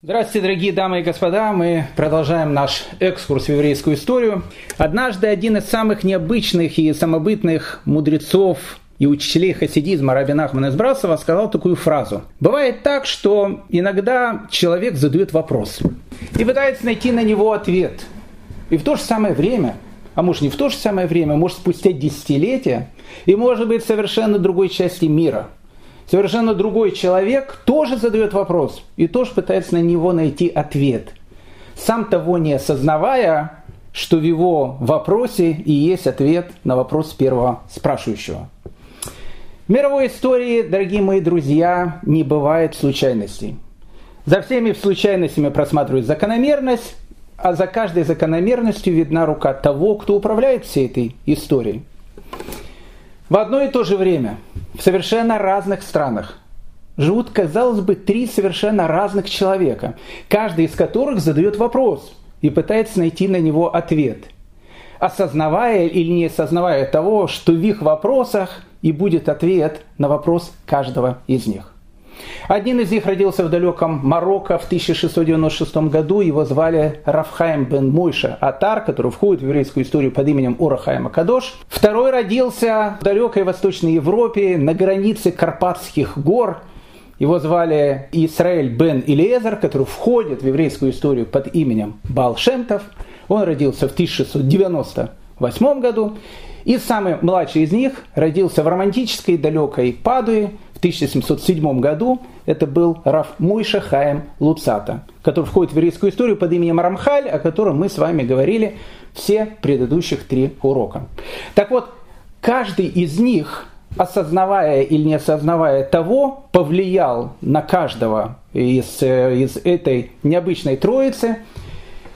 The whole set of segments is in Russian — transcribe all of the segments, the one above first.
Здравствуйте, дорогие дамы и господа. Мы продолжаем наш экскурс в еврейскую историю. Однажды один из самых необычных и самобытных мудрецов и учителей хасидизма Раби Нахман из Брасова сказал такую фразу. Бывает так, что иногда человек задает вопрос и пытается найти на него ответ. И в то же самое время, а может не в то же самое время, может спустя десятилетия, и может быть совершенно другой части мира – совершенно другой человек тоже задает вопрос и тоже пытается на него найти ответ. Сам того не осознавая, что в его вопросе и есть ответ на вопрос первого спрашивающего. В мировой истории, дорогие мои друзья, не бывает случайностей. За всеми случайностями просматривают закономерность, а за каждой закономерностью видна рука того, кто управляет всей этой историей. В одно и то же время в совершенно разных странах живут, казалось бы, три совершенно разных человека, каждый из которых задает вопрос и пытается найти на него ответ, осознавая или не осознавая того, что в их вопросах и будет ответ на вопрос каждого из них. Один из них родился в далеком Марокко в 1696 году. Его звали Рафхайм бен Мойша Атар, который входит в еврейскую историю под именем Урахайма Кадош. Второй родился в далекой Восточной Европе на границе Карпатских гор. Его звали Исраэль бен Илиезер, который входит в еврейскую историю под именем Балшемтов. Он родился в 1698 году. И самый младший из них родился в романтической далекой Падуе в 1707 году. Это был Раф Мойша Хаем Луцата, который входит в еврейскую историю под именем Рамхаль, о котором мы с вами говорили все предыдущих три урока. Так вот, каждый из них, осознавая или не осознавая того, повлиял на каждого из, из этой необычной троицы,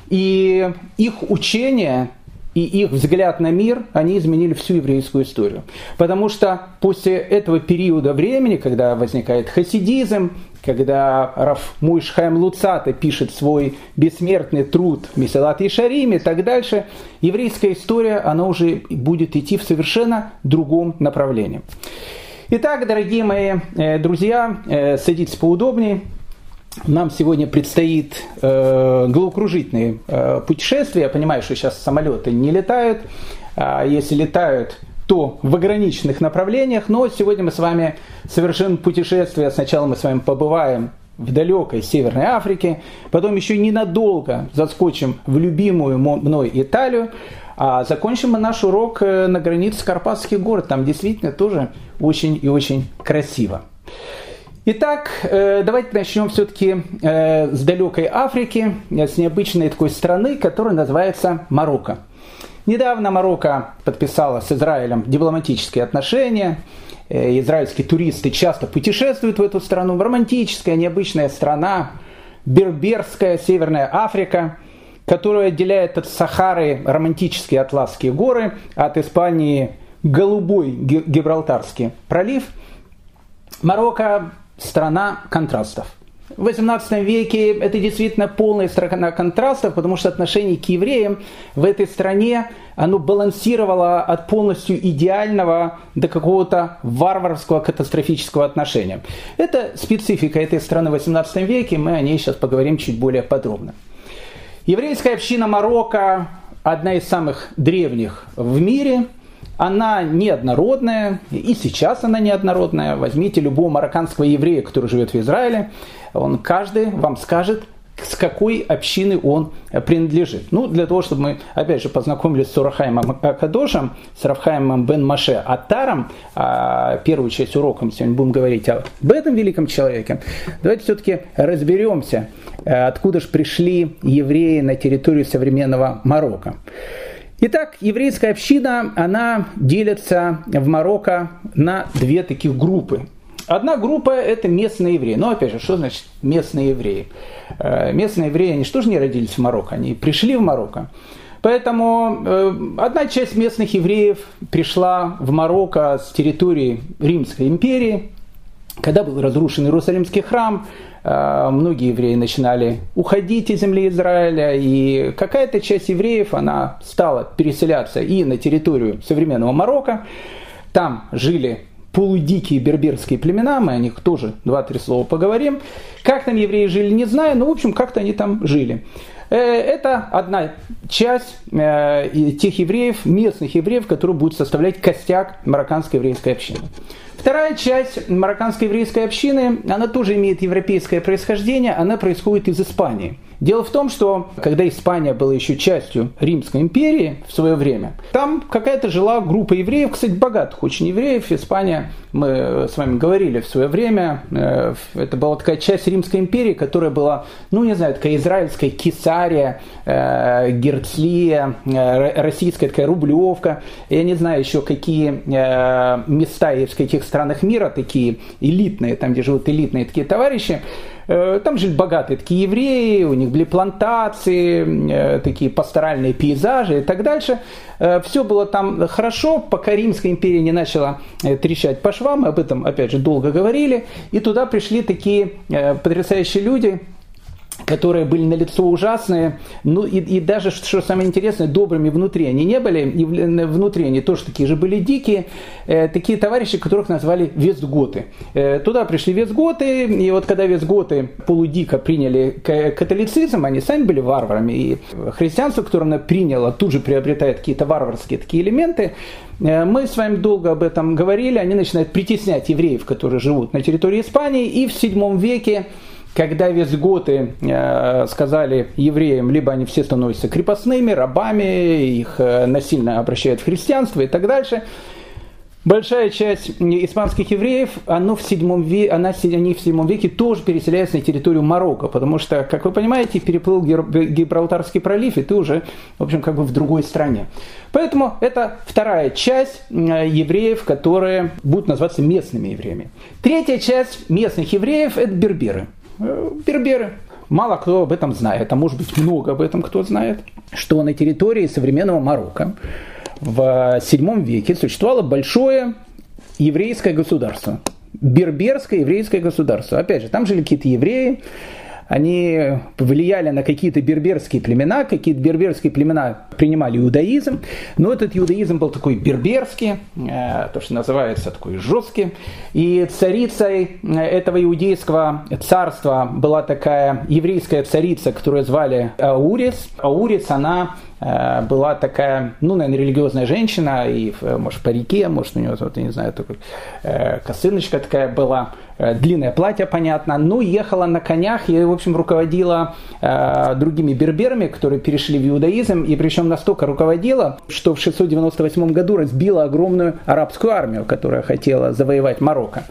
и их учение – и их взгляд на мир, они изменили всю еврейскую историю. Потому что после этого периода времени, когда возникает хасидизм, когда Раф Муишхайм Луцата пишет свой бессмертный труд Меселат и Шарим и так дальше, еврейская история, она уже будет идти в совершенно другом направлении. Итак, дорогие мои э, друзья, э, садитесь поудобнее. Нам сегодня предстоит э, головокружительные э, путешествия. Я понимаю, что сейчас самолеты не летают. А если летают, то в ограниченных направлениях. Но сегодня мы с вами совершим путешествие. Сначала мы с вами побываем в далекой Северной Африке, потом еще ненадолго заскочим в любимую мной Италию, а закончим мы наш урок э, на границе Карпатских гор. Там действительно тоже очень и очень красиво. Итак, э, давайте начнем все-таки э, с далекой Африки, с необычной такой страны, которая называется Марокко. Недавно Марокко подписала с Израилем дипломатические отношения. Э, израильские туристы часто путешествуют в эту страну. Романтическая, необычная страна, Берберская, Северная Африка, которая отделяет от Сахары романтические Атласские горы, от Испании голубой Гибралтарский пролив. Марокко страна контрастов. В XVIII веке это действительно полная страна контрастов, потому что отношение к евреям в этой стране оно балансировало от полностью идеального до какого-то варварского катастрофического отношения. Это специфика этой страны в XVIII веке, мы о ней сейчас поговорим чуть более подробно. Еврейская община Марокко одна из самых древних в мире – она неоднородная, и сейчас она неоднородная. Возьмите любого марокканского еврея, который живет в Израиле, он каждый вам скажет, с какой общины он принадлежит. Ну, для того, чтобы мы, опять же, познакомились с Урахаемом Акадошем, с Рафхаемом Бен Маше Атаром, а первую часть урока мы сегодня будем говорить об этом великом человеке, давайте все-таки разберемся, э, откуда же пришли евреи на территорию современного Марокко. Итак, еврейская община, она делится в Марокко на две таких группы. Одна группа – это местные евреи. Но, опять же, что значит местные евреи? Э, местные евреи, они что же не родились в Марокко? Они пришли в Марокко. Поэтому э, одна часть местных евреев пришла в Марокко с территории Римской империи, когда был разрушен Иерусалимский храм, многие евреи начинали уходить из земли Израиля, и какая-то часть евреев, она стала переселяться и на территорию современного Марокко. Там жили полудикие берберские племена, мы о них тоже два-три слова поговорим. Как там евреи жили, не знаю, но, в общем, как-то они там жили. Э, это одна часть э, тех евреев, местных евреев, которые будут составлять костяк марокканской еврейской общины. Вторая часть марокканской еврейской общины, она тоже имеет европейское происхождение, она происходит из Испании – Дело в том, что когда Испания была еще частью Римской империи в свое время, там какая-то жила группа евреев, кстати, богатых очень евреев. Испания, мы с вами говорили в свое время, э, это была такая часть Римской империи, которая была, ну не знаю, такая израильская Кесария, э, Герцлия, э, российская такая Рублевка, я не знаю еще какие места есть в каких странах мира такие элитные, там где живут элитные такие товарищи. Э, там жили богатые такие евреи, у них были плантации, э, такие пасторальные пейзажи и так дальше. Э, Все было там хорошо, пока Римская империя не начала трещать по швам, мы об этом, опять же, долго говорили, и туда пришли такие потрясающие люди, которые были на лицо ужасные, ну и, и даже, что самое интересное, добрыми внутри они не были, и внутри они тоже такие же были дикие, э, такие товарищи, которых назвали вестготы. Э, туда пришли вестготы, и вот когда вестготы полудико приняли католицизм, они сами были варварами, и христианство, которое она приняла, тут же приобретает какие-то варварские такие элементы, э, мы с вами долго об этом говорили, они начинают притеснять евреев, которые живут на территории Испании, и в VII веке когда визготы э, сказали евреям, либо они все становятся крепостными, рабами, их э, насильно обращают в христианство и так дальше, Большая часть испанских евреев, оно в седьмом веке, она, они в седьмом веке тоже переселяются на территорию Марокко, потому что, как вы понимаете, переплыл Гибралтарский пролив, и ты уже, в общем, как бы в другой стране. Поэтому это вторая часть евреев, которые будут называться местными евреями. Третья часть местных евреев – это берберы. Э, берберы. Мало кто об этом знает, а может быть много об этом кто знает, что на территории современного Марокко в VII веке существовало большое еврейское государство. Берберское еврейское государство. Опять же, там жили какие-то евреи, они повлияли на какие-то берберские племена, какие-то берберские племена принимали иудаизм, но этот иудаизм был такой берберский, э, то, что называется такой жесткий, и царицей э, этого иудейского царства была такая еврейская царица, которую звали Аурис. Аурис, она Э, была такая, ну, наверное, религиозная женщина, и, может, в парике, может, у нее, вот, я не знаю, такой, косыночка такая была, длинное платье, понятно, ну, ехала на конях и, в общем, руководила другими берберами, которые перешли в иудаизм, и причем настолько руководила, что в 698 году разбила огромную арабскую армию, которая хотела завоевать Марокко.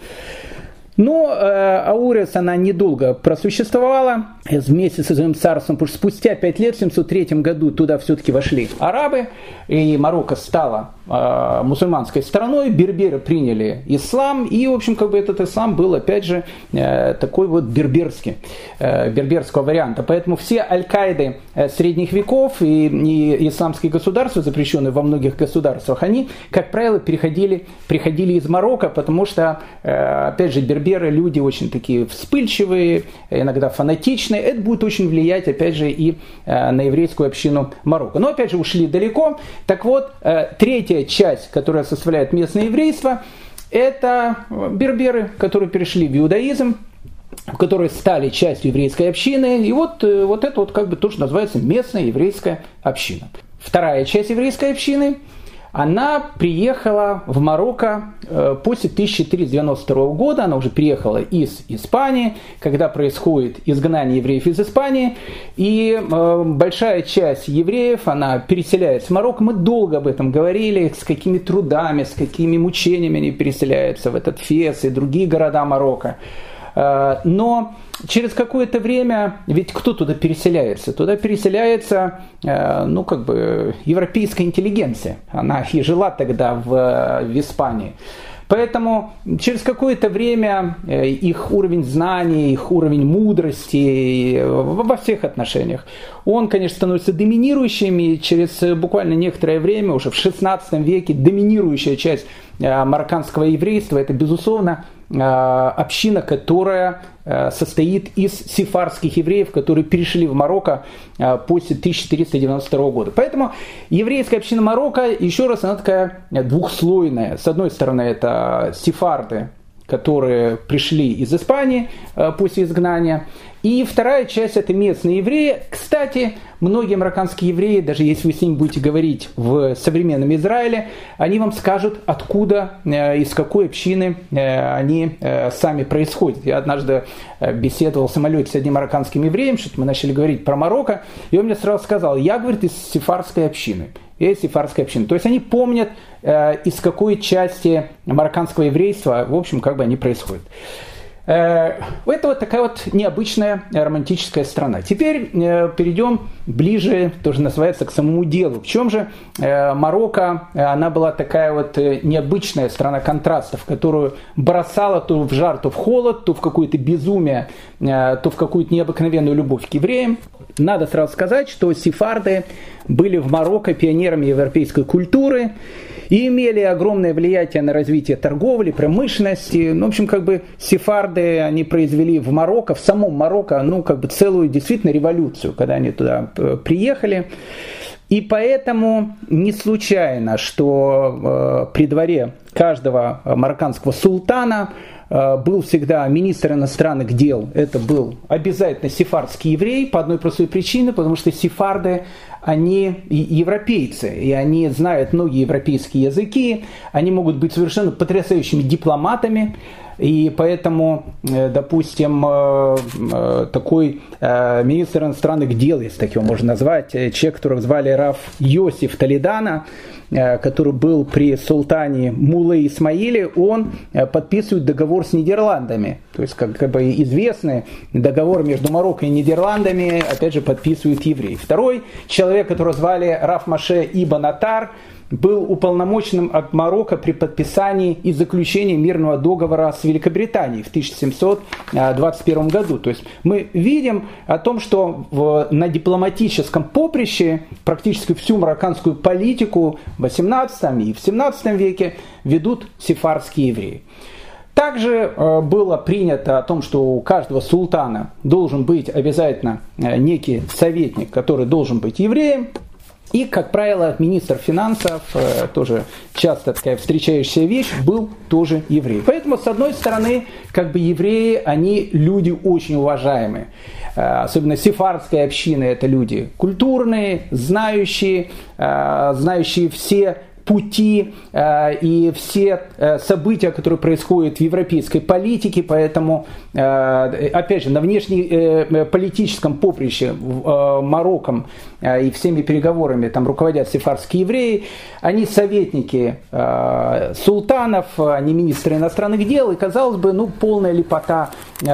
Но э, Аурес, она недолго просуществовала вместе со своим царством, потому что спустя пять лет, в 703 году, туда все-таки вошли арабы, и Марокко стала э, мусульманской страной, берберы приняли ислам, и, в общем, как бы этот ислам был, опять же, э, такой вот берберский, э, берберского варианта. Поэтому все аль-Каиды э, средних веков и, и исламские государства, запрещенные во многих государствах, они, как правило, переходили, приходили из Марокко, потому что, опять же, берберы люди очень такие вспыльчивые, иногда фанатичные. Это будет очень влиять, опять же, и на еврейскую общину Марокко. Но, опять же, ушли далеко. Так вот, э, третья часть, которая составляет местное еврейство, это берберы, которые перешли в иудаизм, которые стали частью еврейской общины. И вот, э, вот это вот как бы то, что называется местная еврейская община. Вторая часть еврейской общины – она приехала в Марокко э, после 1392 года, она уже приехала из Испании, когда происходит изгнание евреев из Испании, и э, большая часть евреев, она переселяется в Марокко, мы долго об этом говорили, с какими трудами, с какими мучениями они переселяются в этот Фес и другие города Марокко. Э, но через какое-то время, ведь кто туда переселяется? Туда переселяется, э, ну, как бы, европейская интеллигенция. Она и жила тогда в, в Испании. Поэтому через какое-то время э, их уровень знаний, их уровень мудрости во всех отношениях, он, конечно, становится доминирующим, и через буквально некоторое время, уже в 16 веке, доминирующая часть марокканского еврейства, это, безусловно, община, которая состоит из сефарских евреев, которые перешли в Марокко после 1492 года. Поэтому еврейская община Марокко, еще раз, она такая двухслойная. С одной стороны, это сефарды, которые пришли из Испании после изгнания. И вторая часть это местные евреи. Кстати, многие марокканские евреи, даже если вы с ними будете говорить в современном Израиле, они вам скажут, откуда, э, из какой общины э, они э, сами происходят. Я однажды беседовал в самолете с одним марокканским евреем, что мы начали говорить про Марокко, и он мне сразу сказал, я, говорит, из сефарской общины. Я из сефарской общины. То есть они помнят, из какой части марокканского еврейства, в общем, как бы они происходят. Э, это вот такая вот необычная романтическая страна. Теперь э, перейдем ближе, тоже называется, к самому делу. В чем же э, Марокко, она была такая вот необычная страна контрастов, которую бросала то в жар, то в холод, то в какое-то безумие, то в какую-то необыкновенную любовь к евреям. Надо сразу сказать, что сефарды были в Марокко пионерами европейской культуры, и имели огромное влияние на развитие торговли, промышленности. Ну, в общем, как бы сефарды, они произвели в Марокко, в самом Марокко, ну, как бы целую действительно революцию, когда они туда э, приехали. И поэтому не случайно, что э, при дворе каждого марокканского султана был всегда министр иностранных дел. Это был обязательно сефардский еврей по одной простой причине, потому что сефарды они европейцы, и они знают многие европейские языки, они могут быть совершенно потрясающими дипломатами, и поэтому, э, допустим, э, э, такой министр иностранных дел, если так его можно назвать, человек, которого звали Раф Йосиф Толедана, который был при султане Мулы Исмаиле, он подписывает договор с Нидерландами. То есть, как, как бы известный договор между Марокко и Нидерландами, опять же, подписывает еврей. Второй человек, которого звали Раф Маше Ибн Атар, был уполномоченным от Марокко при подписании и заключении мирного договора с Великобританией в 1721 году. То есть мы видим о том, что в, на дипломатическом поприще практически всю марокканскую политику в 18 и в 17 веке ведут сефарские евреи. Также э, было принято о том, что у каждого султана должен быть обязательно э, некий советник, который должен быть евреем. И, как правило, министр финансов, э, тоже часто такая встречающаяся вещь, был тоже еврей. Поэтому, с одной стороны, как бы евреи, они люди очень уважаемые. Э, особенно сефардская община, это люди культурные, знающие, э, знающие все пути э, и все э, события, которые происходят в европейской политике, поэтому, э, опять же, на внешнеполитическом поприще Марокком и всеми переговорами там руководят сефарские евреи, они советники султанов, они министры иностранных дел, и, казалось бы, ну, полная лепота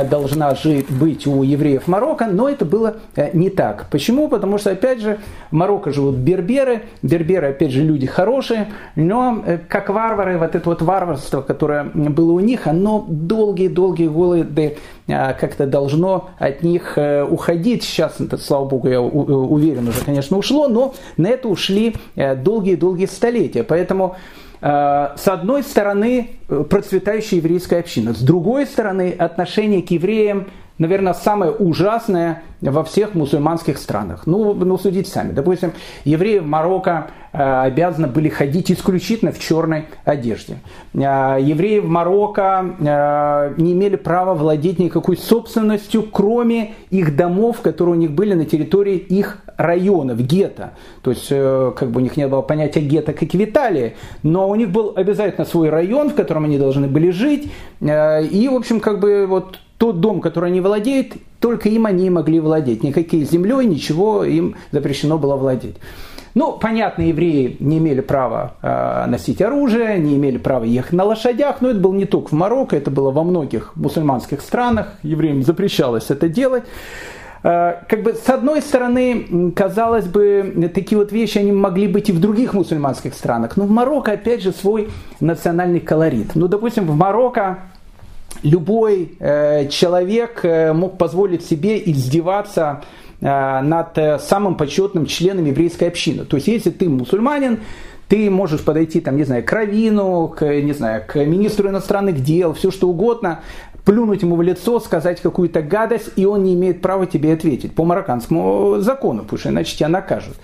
должна жить, быть у евреев Марокко, но это было не так. Почему? Потому что, опять же, в Марокко живут берберы, берберы, опять же, люди хорошие, но э, как варвары, вот это вот варварство, которое было у них, оно долгие-долгие годы э, как-то должно от них э, уходить. Сейчас, слава богу, я уверен, уже, конечно, ушло, но на это ушли долгие-долгие столетия. Поэтому с одной стороны, процветающая еврейская община, с другой стороны, отношение к евреям наверное, самое ужасное во всех мусульманских странах. Ну, ну судите сами. Допустим, евреи в Марокко э, обязаны были ходить исключительно в черной одежде. Э, евреи в Марокко э, не имели права владеть никакой собственностью, кроме их домов, которые у них были на территории их районов, гетто. То есть, как бы у них не было понятия гетто, как в Италии, но у них был обязательно свой район, в котором они должны были жить. И, в общем, как бы вот тот дом, который они владеют, только им они могли владеть. Никакой землей, ничего им запрещено было владеть. Ну, понятно, евреи не имели права э, носить оружие, не имели права ехать на лошадях, но это было не только в Марокко, это было во многих мусульманских странах, евреям запрещалось это делать. Э, как бы с одной стороны, казалось бы, такие вот вещи они могли быть и в других мусульманских странах, но в Марокко опять же свой национальный колорит. Ну, допустим, в Марокко любой э, человек э, мог позволить себе издеваться э, над э, самым почетным членом еврейской общины. То есть, если ты мусульманин, Ты можешь подойти, там, не знаю, к Равину, к, не знаю, к министру иностранных дел, все что угодно, плюнуть ему в лицо, сказать какую-то гадость, и он не имеет права тебе ответить по марокканскому закону, потому что иначе тебя накажут.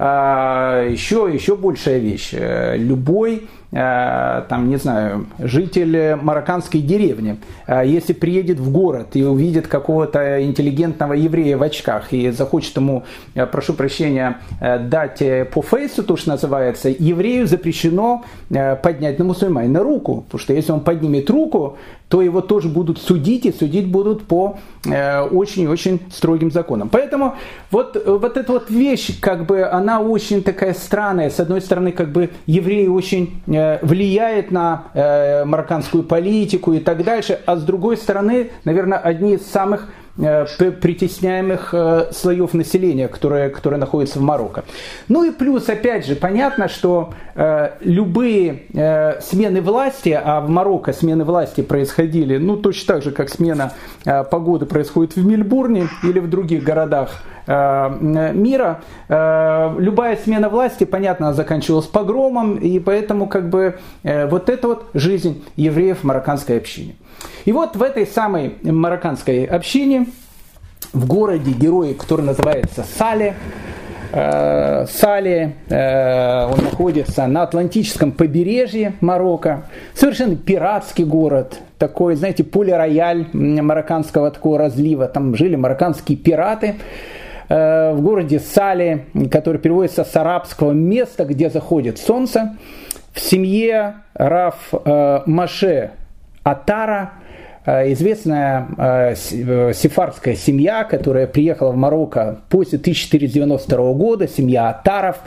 А, еще, еще большая вещь. Любой Э, там, не знаю, житель марокканской деревни, э, если приедет в город и увидит какого-то интеллигентного еврея в очках и захочет ему, э, прошу прощения, дать по фейсу, то, что называется, еврею запрещено поднять на мусульманина руку, потому что если он поднимет руку, то его тоже будут судить, и судить будут по очень-очень строгим законам. Поэтому вот, вот эта вот вещь, как бы, она очень такая странная. С одной стороны, как бы, евреи очень Э, влияет на э, марокканскую политику и так дальше, а с другой стороны, наверное, одни из самых Э, притесняемых э, слоев населения, которые, которые находятся в Марокко. Ну и плюс, опять же, понятно, что э, любые э, смены власти, а в Марокко смены власти происходили, ну точно так же, как смена э, погоды происходит в Мельбурне или в других городах э, мира, э, любая смена власти, понятно, заканчивалась погромом, и поэтому как бы э, вот это вот жизнь евреев в марокканской общине. И вот в этой самой марокканской общине, в городе герои, который называется Сале, э, Сале, э, он находится на Атлантическом побережье Марокко, совершенно пиратский город, такой, знаете, поле-рояль марокканского такого разлива, там жили марокканские пираты, э, в городе Сале, который переводится с арабского места, где заходит солнце, в семье Раф Маше Атара, э, известная э, э, сефардская семья, которая приехала в Марокко после 1492 года, семья Атаров.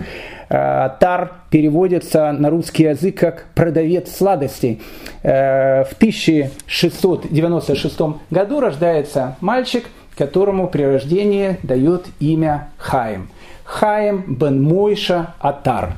Атар переводится на русский язык как «продавец сладостей». В 1696 году рождается мальчик, которому при рождении дает имя Хаим. Хаим бен Мойша Атар.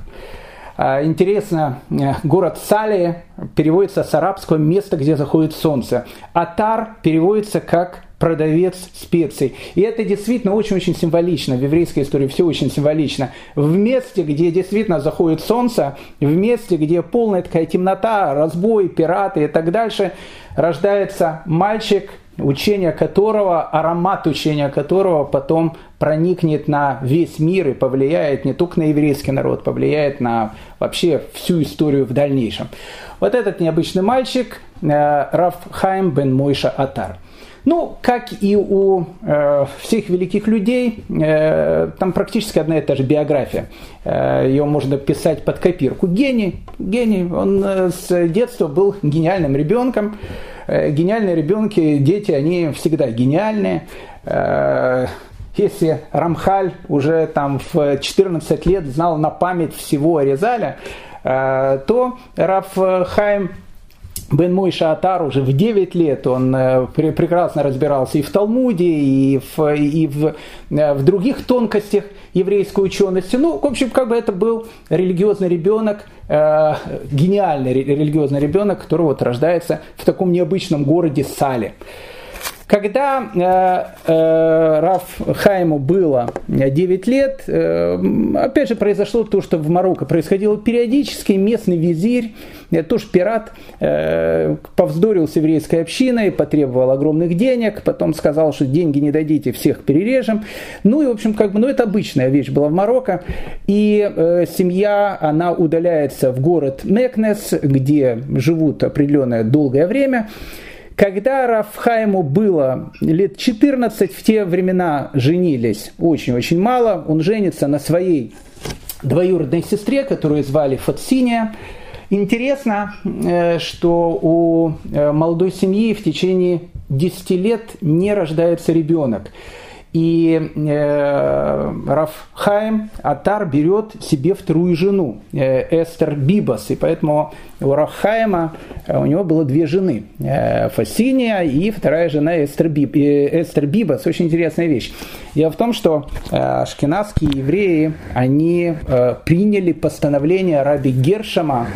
А, интересно, э, город Сали переводится с арабского «место, где заходит солнце». Атар переводится как продавец специй. И это действительно очень-очень символично. В еврейской истории все очень символично. В месте, где действительно заходит солнце, в месте, где полная такая темнота, разбой, пираты и так дальше, рождается мальчик, учение которого, аромат учения которого потом проникнет на весь мир и повлияет не только на еврейский народ, повлияет на вообще всю историю в дальнейшем. Вот этот необычный мальчик э, Раф Хайм бен Мойша Атар. Ну, как и у э, всех великих людей, э, там практически одна и та же биография. Э, ее можно писать под копирку. Гений, гений. Он э, с детства был гениальным ребенком. Э, гениальные ребенки, дети, они всегда гениальные. Э, если Рамхаль уже там в 14 лет знал на память всего Аризаля, э, то Раф Хайм Бен Мой Шаатар уже в 9 лет, он э, прекрасно разбирался и в Талмуде, и в, и в, э, в других тонкостях еврейской учености. Ну, в общем, как бы это был религиозный ребенок, э, гениальный религиозный ребенок, который вот рождается в таком необычном городе Сале. Когда э, э, Раф Хайму было 9 лет, э, опять же произошло то, что в Марокко происходило периодически. Местный визирь, э, тоже пират, э, повздорил с еврейской общиной, потребовал огромных денег, потом сказал, что деньги не дадите, всех перережем. Ну и, в общем, как бы, ну это обычная вещь была в Марокко. И э, семья, она удаляется в город Мекнес, где живут определенное долгое время. Когда Рафхайму было лет 14, в те времена женились очень-очень мало. Он женится на своей двоюродной сестре, которую звали Фатсиния. Интересно, э, что у э, молодой семьи в течение 10 лет не рождается ребенок. И э, Рафхайм Атар берет себе вторую жену, э, Эстер Бибас. И поэтому у Рафхайма э, у него было две жены. Э, Фасиния и вторая жена Эстер, Биб, э, Эстер Бибас. Очень интересная вещь. Дело в том, что э, ашкенадские евреи, они э, приняли постановление раби Гершама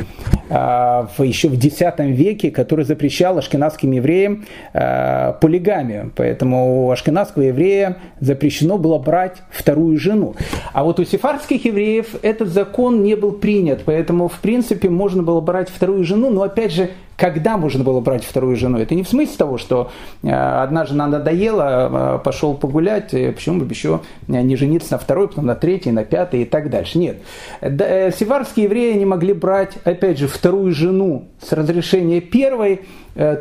еще в X веке, который запрещал ашкенадским евреям полигамию. Поэтому у ашкенадского еврея запрещено было брать вторую жену. А вот у сефардских евреев этот закон не был принят, поэтому, в принципе, можно было брать вторую жену, но, опять же, когда можно было брать вторую жену. Это не в смысле того, что э, одна жена надоела, э, пошел погулять, э, почему бы еще не жениться на второй, потом на третьей, на пятой и так дальше. Нет. Севарские евреи не могли брать, опять же, вторую жену с разрешения первой,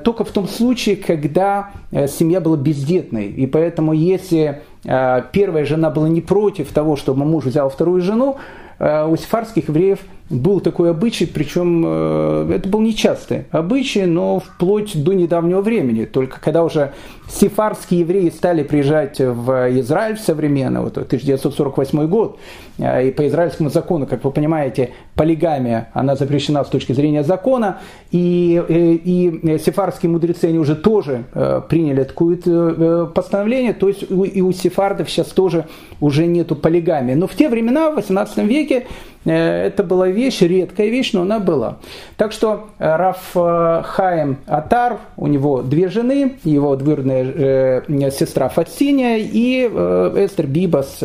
только в том случае, когда семья была бездетной. И поэтому, если первая жена была не против того, чтобы муж взял вторую жену, у сефарских евреев был такой обычай, причем э, это был нечастый обычай, но вплоть до недавнего времени. Только когда уже сефарские евреи стали приезжать в Израиль современно, вот 1948 год, э, и по израильскому закону, как вы понимаете, полигамия, она запрещена с точки зрения закона, и, э, и, и сефарские мудрецы, они уже тоже приняли такое постановление, то есть и у сефардов сейчас тоже уже нету полигамии. Но в те времена, в 18 веке, это была вещь, редкая вещь, но она была. Так что э, Раф э, Хаим Атар, у него две жены, его двоюродная сестра Фатсиния и Эстер Бибас,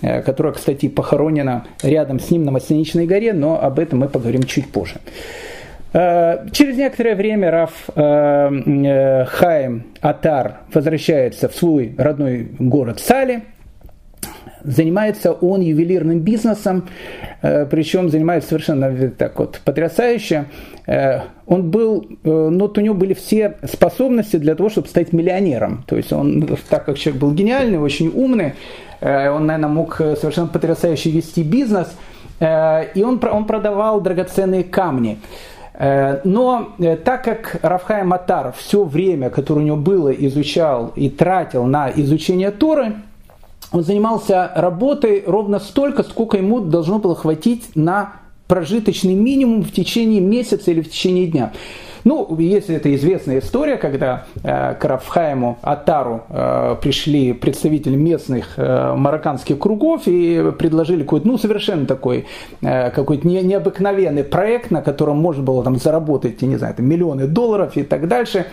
которая, кстати, похоронена рядом с ним на Масленичной горе, но об этом мы поговорим чуть позже. Через некоторое время Раф Хаим Атар возвращается в свой родной город Сали – Занимается он ювелирным бизнесом, э, причем занимается совершенно так вот потрясающе. Э, он был, э, ну, вот у него были все способности для того, чтобы стать миллионером. То есть он, так как человек был гениальный, очень умный, он, наверное, мог совершенно потрясающе вести бизнес, и он, он продавал драгоценные камни. Но так как Рафхай Матар все время, которое у него было, изучал и тратил на изучение Торы, он занимался работой ровно столько, сколько ему должно было хватить на прожиточный минимум в течение месяца или в течение дня. Ну, если это известная история, когда э, к Рафхайму Атару э, пришли представители местных э, марокканских кругов и предложили какой-то, ну, совершенно такой, э, какой-то не, необыкновенный проект, на котором можно было там заработать, я не знаю, там, миллионы долларов и так дальше.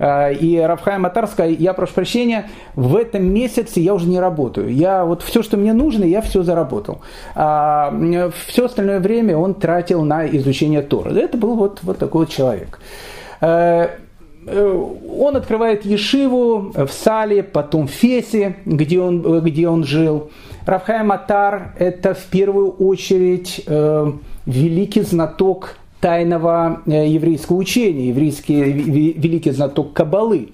И Рафхайм Атар я прошу прощения, в этом месяце я уже не работаю. Я вот все, что мне нужно, я все заработал. А все остальное время он тратил на изучение Тора. Это был вот, вот такой вот человек. Э, э, он открывает Ешиву в Сале, потом в Фесе, где он, где он жил. Равхай Матар – это в первую очередь э, великий знаток тайного еврейского учения, еврейский великий знаток Кабалы.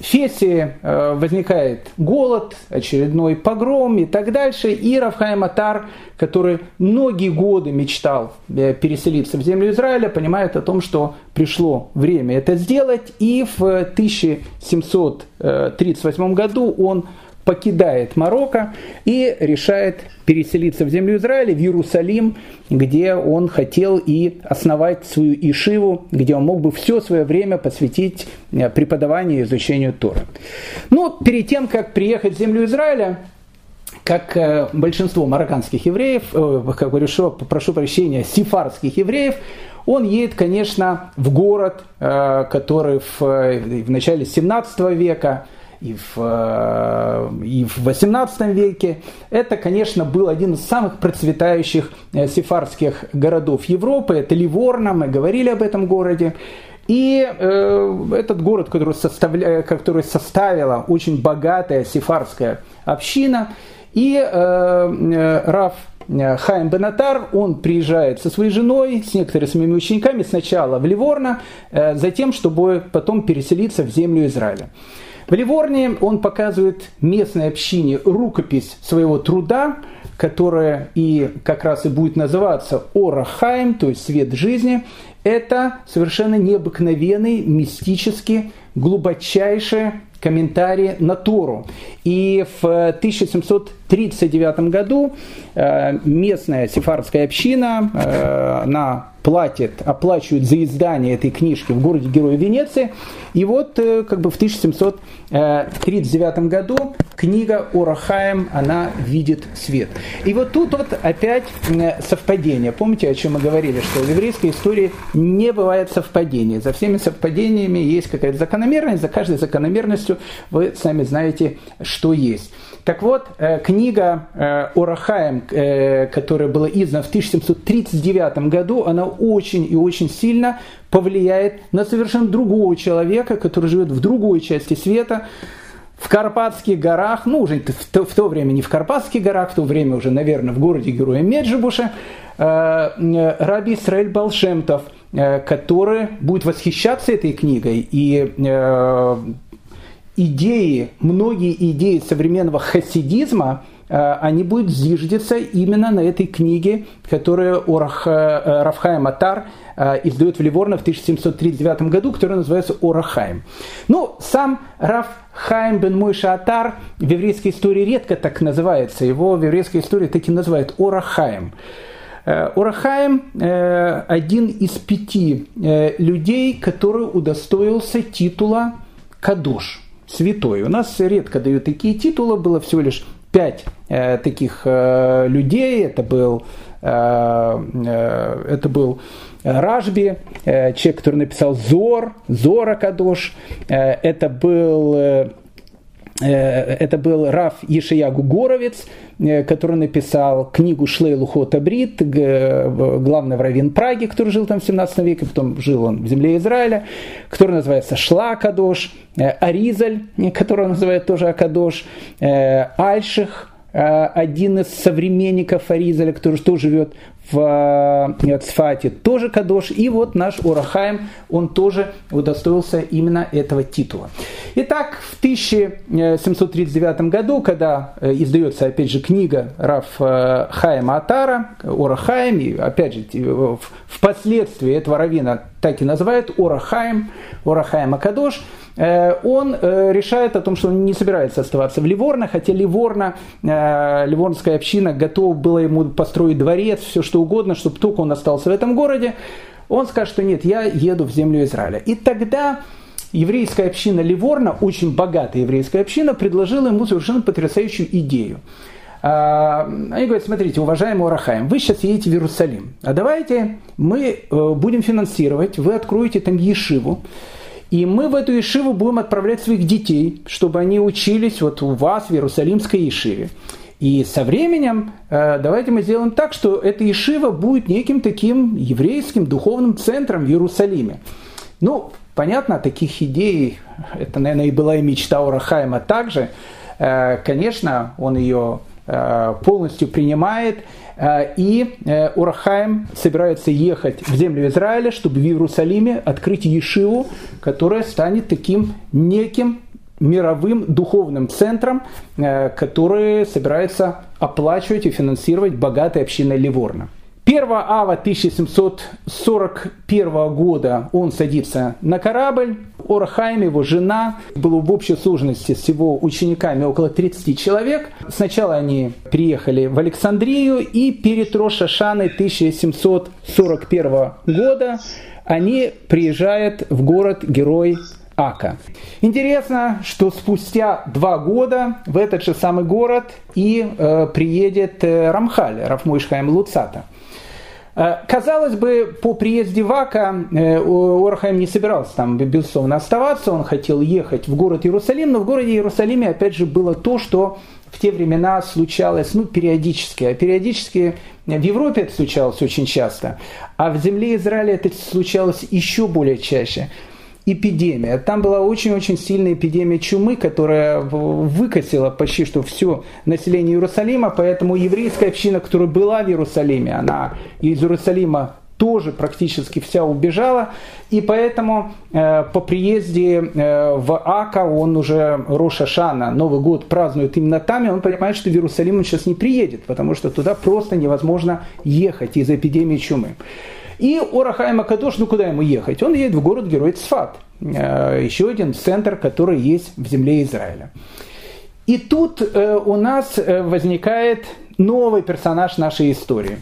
Фесе э, возникает голод, очередной погром и так дальше. И Рафхайм Атар, который многие годы мечтал э, переселиться в землю Израиля, понимает о том, что пришло время это сделать. И в 1738 году он покидает Марокко и решает переселиться в землю Израиля, в Иерусалим, где он хотел и основать свою Ишиву, где он мог бы все свое время посвятить э, преподаванию и изучению Тора. Но перед тем, как приехать в землю Израиля, как э, большинство марокканских евреев, э, как говорю, что, прошу прощения, сифарских евреев, он едет, конечно, в город, который в, в начале 17 века и в, и в 18 веке. Это, конечно, был один из самых процветающих э, сефарских городов Европы. Это Ливорно, мы говорили об этом городе. И э, этот город, который, составля, который составила очень богатая сефарская община, и э, э Раф Хайм Бенатар, он приезжает со своей женой, с некоторыми своими учениками сначала в Ливорно, э, затем, чтобы потом переселиться в землю Израиля. В Ливорне он показывает местной общине рукопись своего труда, которая и как раз и будет называться Орахайм, то есть свет жизни. Это совершенно необыкновенный, мистический, глубочайший комментарий на Тору. И в 1739 году э, местная сефардская община, э, она платит, оплачивает за издание этой книжки в городе Героя Венеции. И вот э, как бы в 1739 году книга Орахаем, она видит свет. И вот тут вот опять совпадение. Помните, о чем мы говорили, что в еврейской истории не бывает совпадений. За всеми совпадениями есть какая-то закономерность, за каждой закономерностью вы сами знаете, что есть. Так вот, э, книга э, Орахаем, э, которая была издана в 1739 году, она очень и очень сильно повлияет на совершенно другого человека, который живет в другой части света, в Карпатских горах, ну уже в то, в то время не в Карпатских горах, в то время уже, наверное, в городе героя Меджибуша, Раби Исраэль Балшемтов, который будет восхищаться этой книгой и идеи, многие идеи современного хасидизма, э, они будут зиждиться именно на этой книге, которую Орах, э, Рафхайм Атар э, издает в Ливорно в 1739 году, которая называется Орахайм. Ну, сам Раф Хайм бен Мойша Атар в еврейской истории редко так называется. Его в еврейской истории таки называют Орахайм. Орахаем один из пяти людей, который удостоился титула Кадош святой. У нас редко дают такие титулы, было всего лишь пять э, таких э, людей. Это был, э, э, это был Ражби, э, человек, который написал Зор, Зора Кадош. Э, это был э, Э, это был Раф Ешиягу Горовец, который написал книгу Шлейлу Хотабрит, главный раввин Праги, который жил там в 17 веке, потом жил он в земле Израиля, который называется Шла Кадош, э, Аризаль, который называют тоже Акадош, Альших, один из современников Аризаля, который тоже живет в э, Цфате тоже Кадош. И вот наш Урахаем, он тоже удостоился именно этого титула. Итак, в 1739 году, когда э, издается, опять же, книга Раф э, Хаима Атара, Орахаем, и опять же, впоследствии этого равина так и называют, Орахаем, Орахаем Акадош, он решает о том, что он не собирается оставаться в Ливорно, хотя Ливорно, ливорнская община готова была ему построить дворец, все что угодно, чтобы только он остался в этом городе, он скажет, что нет, я еду в землю Израиля. И тогда еврейская община Ливорна, очень богатая еврейская община, предложила ему совершенно потрясающую идею. А, они говорят, смотрите, уважаемый Урахаем, вы сейчас едете в Иерусалим, а давайте мы э, будем финансировать, вы откроете там Ешиву, и мы в эту Ешиву будем отправлять своих детей, чтобы они учились вот у вас в Иерусалимской Ешиве. И со временем э, давайте мы сделаем так, что эта Ешива будет неким таким еврейским духовным центром в Иерусалиме. Ну, понятно, таких идей, это, наверное, и была и мечта Урахайма также. Э, конечно, он ее полностью принимает, и Урахаем собирается ехать в землю Израиля, чтобы в Иерусалиме открыть Ешиву, которая станет таким неким мировым духовным центром, э, который собирается оплачивать и финансировать богатая община Ливорна. 1 ава 1741 года он садится на корабль. Орхайм, его жена, было в общей сложности с его учениками около 30 человек. Сначала они приехали в Александрию и перед Рошашаной 1741 года они приезжают в город-герой Ака. Интересно, что спустя два года в этот же самый город и э, приедет э, Рамхаль, Рафмуишхайм Луцата. Э, казалось бы, по приезде в Ака э, Орхайм не собирался там, безусловно, оставаться, он хотел ехать в город Иерусалим, но в городе Иерусалиме, опять же, было то, что в те времена случалось, ну, периодически, а периодически в Европе это случалось очень часто, а в земле Израиля это случалось еще более чаще – эпидемия. Там была очень-очень сильная эпидемия чумы, которая выкосила почти что все население Иерусалима, поэтому еврейская община, которая была в Иерусалиме, она из Иерусалима тоже практически вся убежала, и поэтому э, по приезде э, в Ака он уже Роша Шана, Новый год празднует именно там, и он понимает, что в Иерусалим он сейчас не приедет, потому что туда просто невозможно ехать из-за эпидемии чумы. И Орахайма Кадош, ну куда ему ехать? Он едет в город-герой Цфат, э, еще один центр, который есть в земле Израиля. И тут э, у нас э, возникает новый персонаж нашей истории.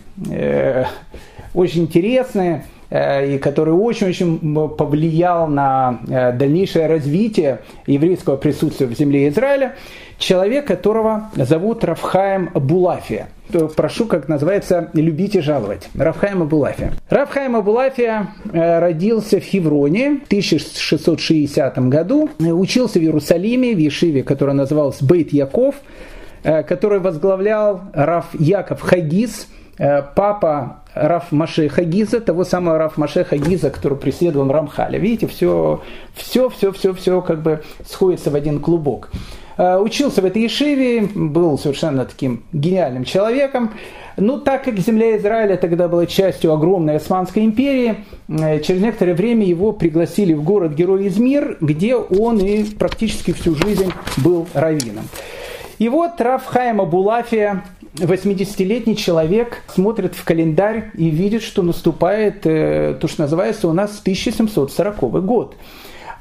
Очень интересный. и который очень-очень повлиял на дальнейшее развитие еврейского присутствия в земле Израиля, человек, которого зовут Рафхаем Булафия. Прошу, как называется, любить и жаловать. Рафхаем Абулафия. Рафхаем Абулафия родился в Хевроне в 1660 году, учился в Иерусалиме, в Ешиве, которая называлась Бейт Яков, который возглавлял Раф Яков Хагис, папа Раф Маше Хагиза, того самого Раф Маше Хагиза, который преследовал Рамхаля. Видите, все, все, все, все, все как бы сходится в один клубок. Э, учился в этой Ешиве, был совершенно таким гениальным человеком. Ну, так как земля Израиля тогда была частью огромной Османской империи, э, через некоторое время его пригласили в город-герой Измир, где он и практически всю жизнь был раввином. И вот Раф Хайма Булафия, 80-летний человек, смотрит в календарь и видит, что наступает э, то, что называется у нас 1740 год.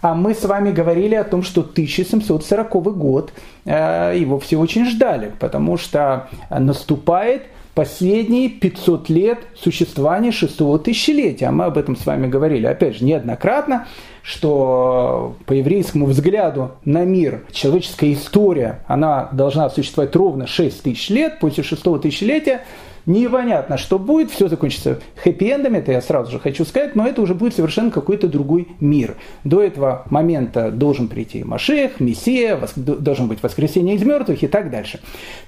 А мы с вами говорили о том, что 1740 год, э, его все очень ждали, потому что наступает последние 500 лет существования шестого тысячелетия. А мы об этом с вами говорили, опять же, неоднократно, что по еврейскому взгляду на мир человеческая история, она должна существовать ровно 6 тысяч лет, после шестого тысячелетия непонятно, что будет, все закончится хэппи-эндами, это я сразу же хочу сказать, но это уже будет совершенно какой-то другой мир. До этого момента должен прийти Машех, Мессия, должен быть воскресение из мертвых и так дальше.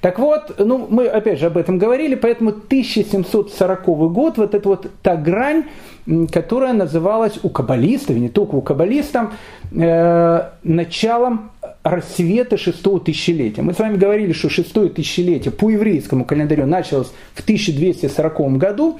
Так вот, ну, мы опять же об этом говорили, поэтому 1740 год, вот эта вот та грань, которая называлась у каббалистов, не только у каббалистов, э, началом рассвета шестого тысячелетия. Мы с вами говорили, что шестое тысячелетие по еврейскому календарю началось в 1240 году.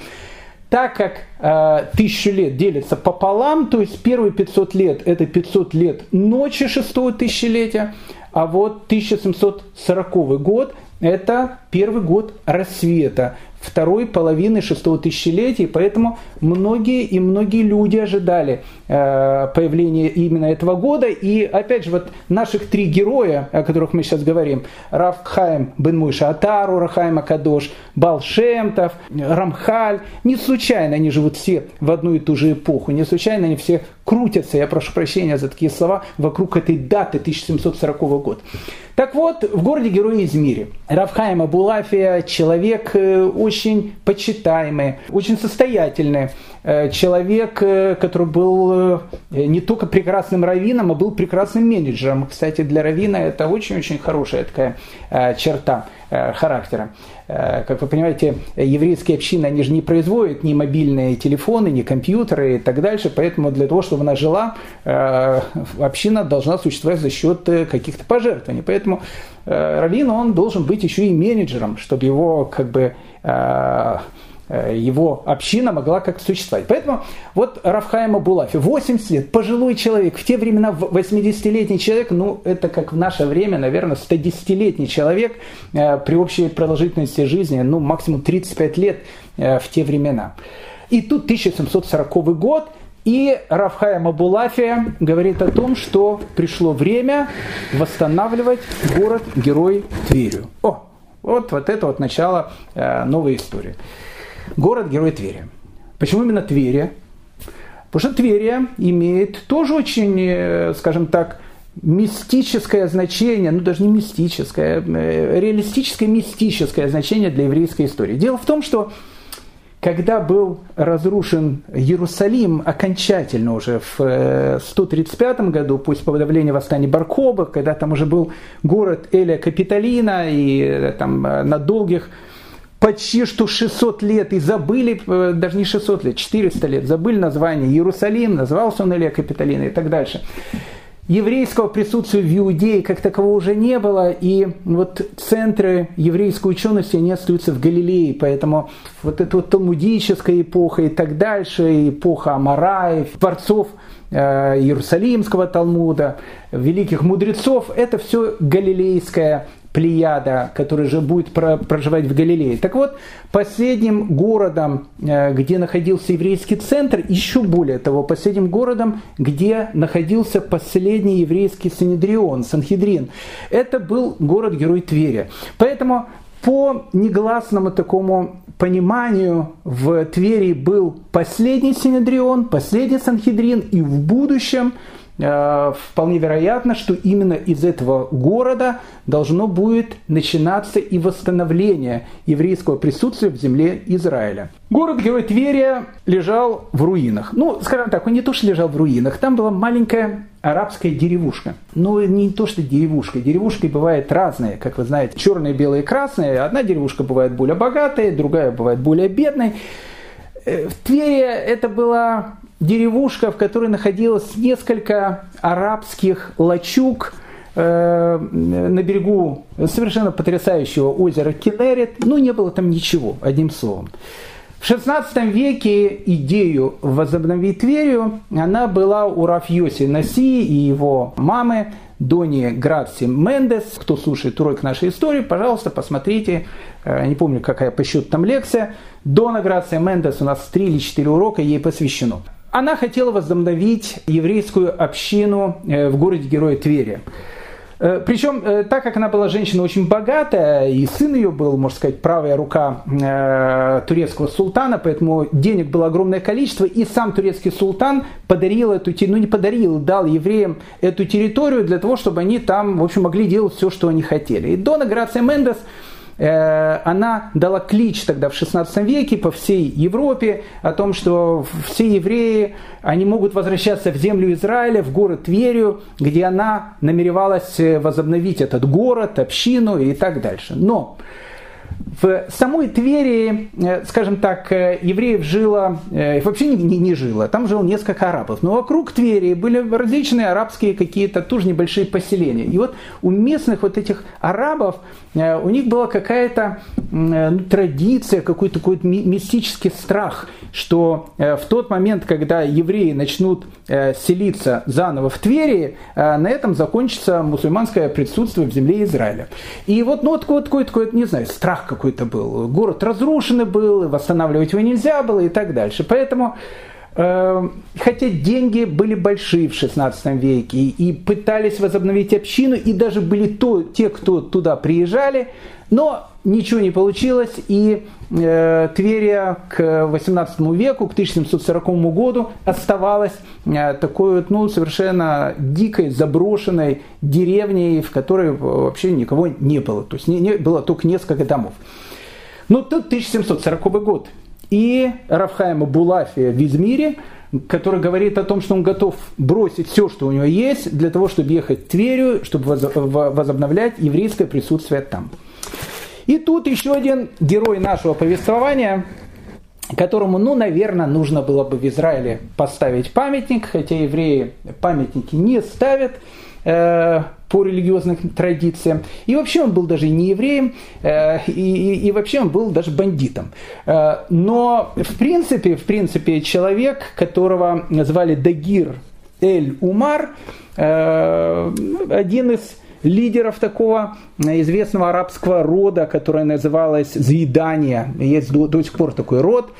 Так как э, тысячу лет делится пополам, то есть первые 500 лет это 500 лет ночи шестого тысячелетия, а вот 1740 год это первый год рассвета второй половины шестого тысячелетия, поэтому многие и многие люди ожидали э, появления именно этого года. И опять же, вот наших три героя, о которых мы сейчас говорим, Рафхайм бен Муша Атару, Рахайм Акадош, Балшемтов, Рамхаль, не случайно они живут все в одну и ту же эпоху, не случайно они все крутятся, я прошу прощения за такие слова, вокруг этой даты 1740 года. Так вот, в городе Герой Измире Равхайм Абулафия человек э, очень почитаемый, очень состоятельный, человек, э, который был не только прекрасным раввином, а был прекрасным менеджером. Кстати, для раввина это очень-очень хорошая такая черта характера. Как вы понимаете, еврейские общины, они же не производят ни мобильные телефоны, ни компьютеры и так дальше, поэтому для того, чтобы она жила, община должна существовать за счет каких-то пожертвований. Поэтому раввин, он должен быть еще и менеджером, чтобы его как бы Э, э, его община могла как существовать. Поэтому вот Рафхайма Булафи, 80 лет, пожилой человек, в те времена 80-летний человек, ну это как в наше время, наверное, 110-летний человек э, при общей продолжительности жизни, ну максимум 35 лет в те времена. И тут 1740 год, и Рафхайма Булафия говорит о том, что пришло время восстанавливать город-герой Тверью. О, вот, вот это вот начало э, новой истории. Город-герой Твери. Почему именно Твери? Потому что Тверия имеет тоже очень, э, скажем так, мистическое значение, ну даже не мистическое, э, реалистическое мистическое значение для еврейской истории. Дело в том, что когда был разрушен Иерусалим окончательно уже в 135 э, году, после подавления восстания Баркоба, когда там уже был город Эля Капитолина, и там на долгих почти что 600 лет и забыли, даже не 600 лет, 400 лет, забыли название. Иерусалим, назывался он Эля Капитолина и так дальше. Еврейского присутствия в Иудее как такового уже не было, и вот центры еврейской учености, они остаются в Галилее, поэтому вот эта вот талмудическая эпоха и так дальше, эпоха Амараев, творцов э, Иерусалимского Талмуда, великих мудрецов, это все галилейская Плеяда, который же будет проживать в Галилее. Так вот, последним городом, э, где находился еврейский центр, еще более того, последним городом, где находился последний еврейский Санедрион, Санхедрин, это был город-герой Твери. Поэтому по негласному такому пониманию в Твери был последний Синедрион, последний Санхедрин, и в будущем вполне вероятно, что именно из этого города должно будет начинаться и восстановление еврейского присутствия в земле Израиля. Город-герой Тверия лежал в руинах. Ну, скажем так, он не то, что лежал в руинах, там была маленькая арабская деревушка. Ну, не то, что деревушка. Деревушки бывают разные, как вы знаете, черные, белые, красные. Одна деревушка бывает более богатая, другая бывает более бедной. Э, в Твери это была деревушка, в которой находилось несколько арабских лачуг, э, на берегу совершенно потрясающего озера Кенерит, ну не было там ничего, одним словом. В XVI веке идею возобновить Тверью, она была у Рафьоси Наси и его мамы Дони Граци Мендес. Кто слушает урок нашей истории, пожалуйста, посмотрите, э, не помню, какая по счету там лекция. Дона Грация Мендес, у нас три или четыре урока ей посвящено. Она хотела возобновить еврейскую общину э, в городе-герое Твери. Э, Причем, э, так как она была женщина очень богатая, и сын ее был, можно сказать, правая рука э, турецкого султана, поэтому денег было огромное количество, и сам турецкий султан подарил эту, ну не подарил, дал евреям эту территорию для того, чтобы они там, в общем, могли делать все, что они хотели. И Дона Грация Мендес она дала клич тогда в 16 веке по всей Европе о том, что все евреи, они могут возвращаться в землю Израиля, в город Тверию, где она намеревалась возобновить этот город, общину и так дальше. Но в самой Твери, э, скажем так, э, евреев жило, э, вообще не, не, не жило, там жило несколько арабов, но вокруг Твери были различные арабские какие-то тоже небольшие поселения. И вот у местных вот этих арабов, у них была какая-то ну, традиция, какой-то такой мистический страх, что в тот момент, когда евреи начнут селиться заново в Твери, на этом закончится мусульманское присутствие в земле Израиля. И вот, ну, вот такой, такой, не знаю, страх какой-то был. Город разрушенный был, восстанавливать его нельзя было и так дальше. Поэтому Хотя деньги были большие в XVI веке и пытались возобновить общину, и даже были то, те, кто туда приезжали, но ничего не получилось, и э, Тверия к XVIII веку, к 1740 году оставалась э, такой вот, ну, совершенно дикой, заброшенной деревней, в которой вообще никого не было. То есть не, не, было только несколько домов. Ну, тут 1740 год. И Рафхайма Булафия в Измире, который говорит о том, что он готов бросить все, что у него есть, для того, чтобы ехать в Тверию, чтобы возобновлять еврейское присутствие там. И тут еще один герой нашего повествования, которому, ну, наверное, нужно было бы в Израиле поставить памятник, хотя евреи памятники не ставят по религиозным традициям. И вообще он был даже не евреем, э, и, и, и вообще он был даже бандитом. Э, но в принципе, в принципе, человек, которого звали Дагир Эль Умар, э, один из лидеров такого известного арабского рода, которое называлось Зидания. Есть до, до сих пор такой род.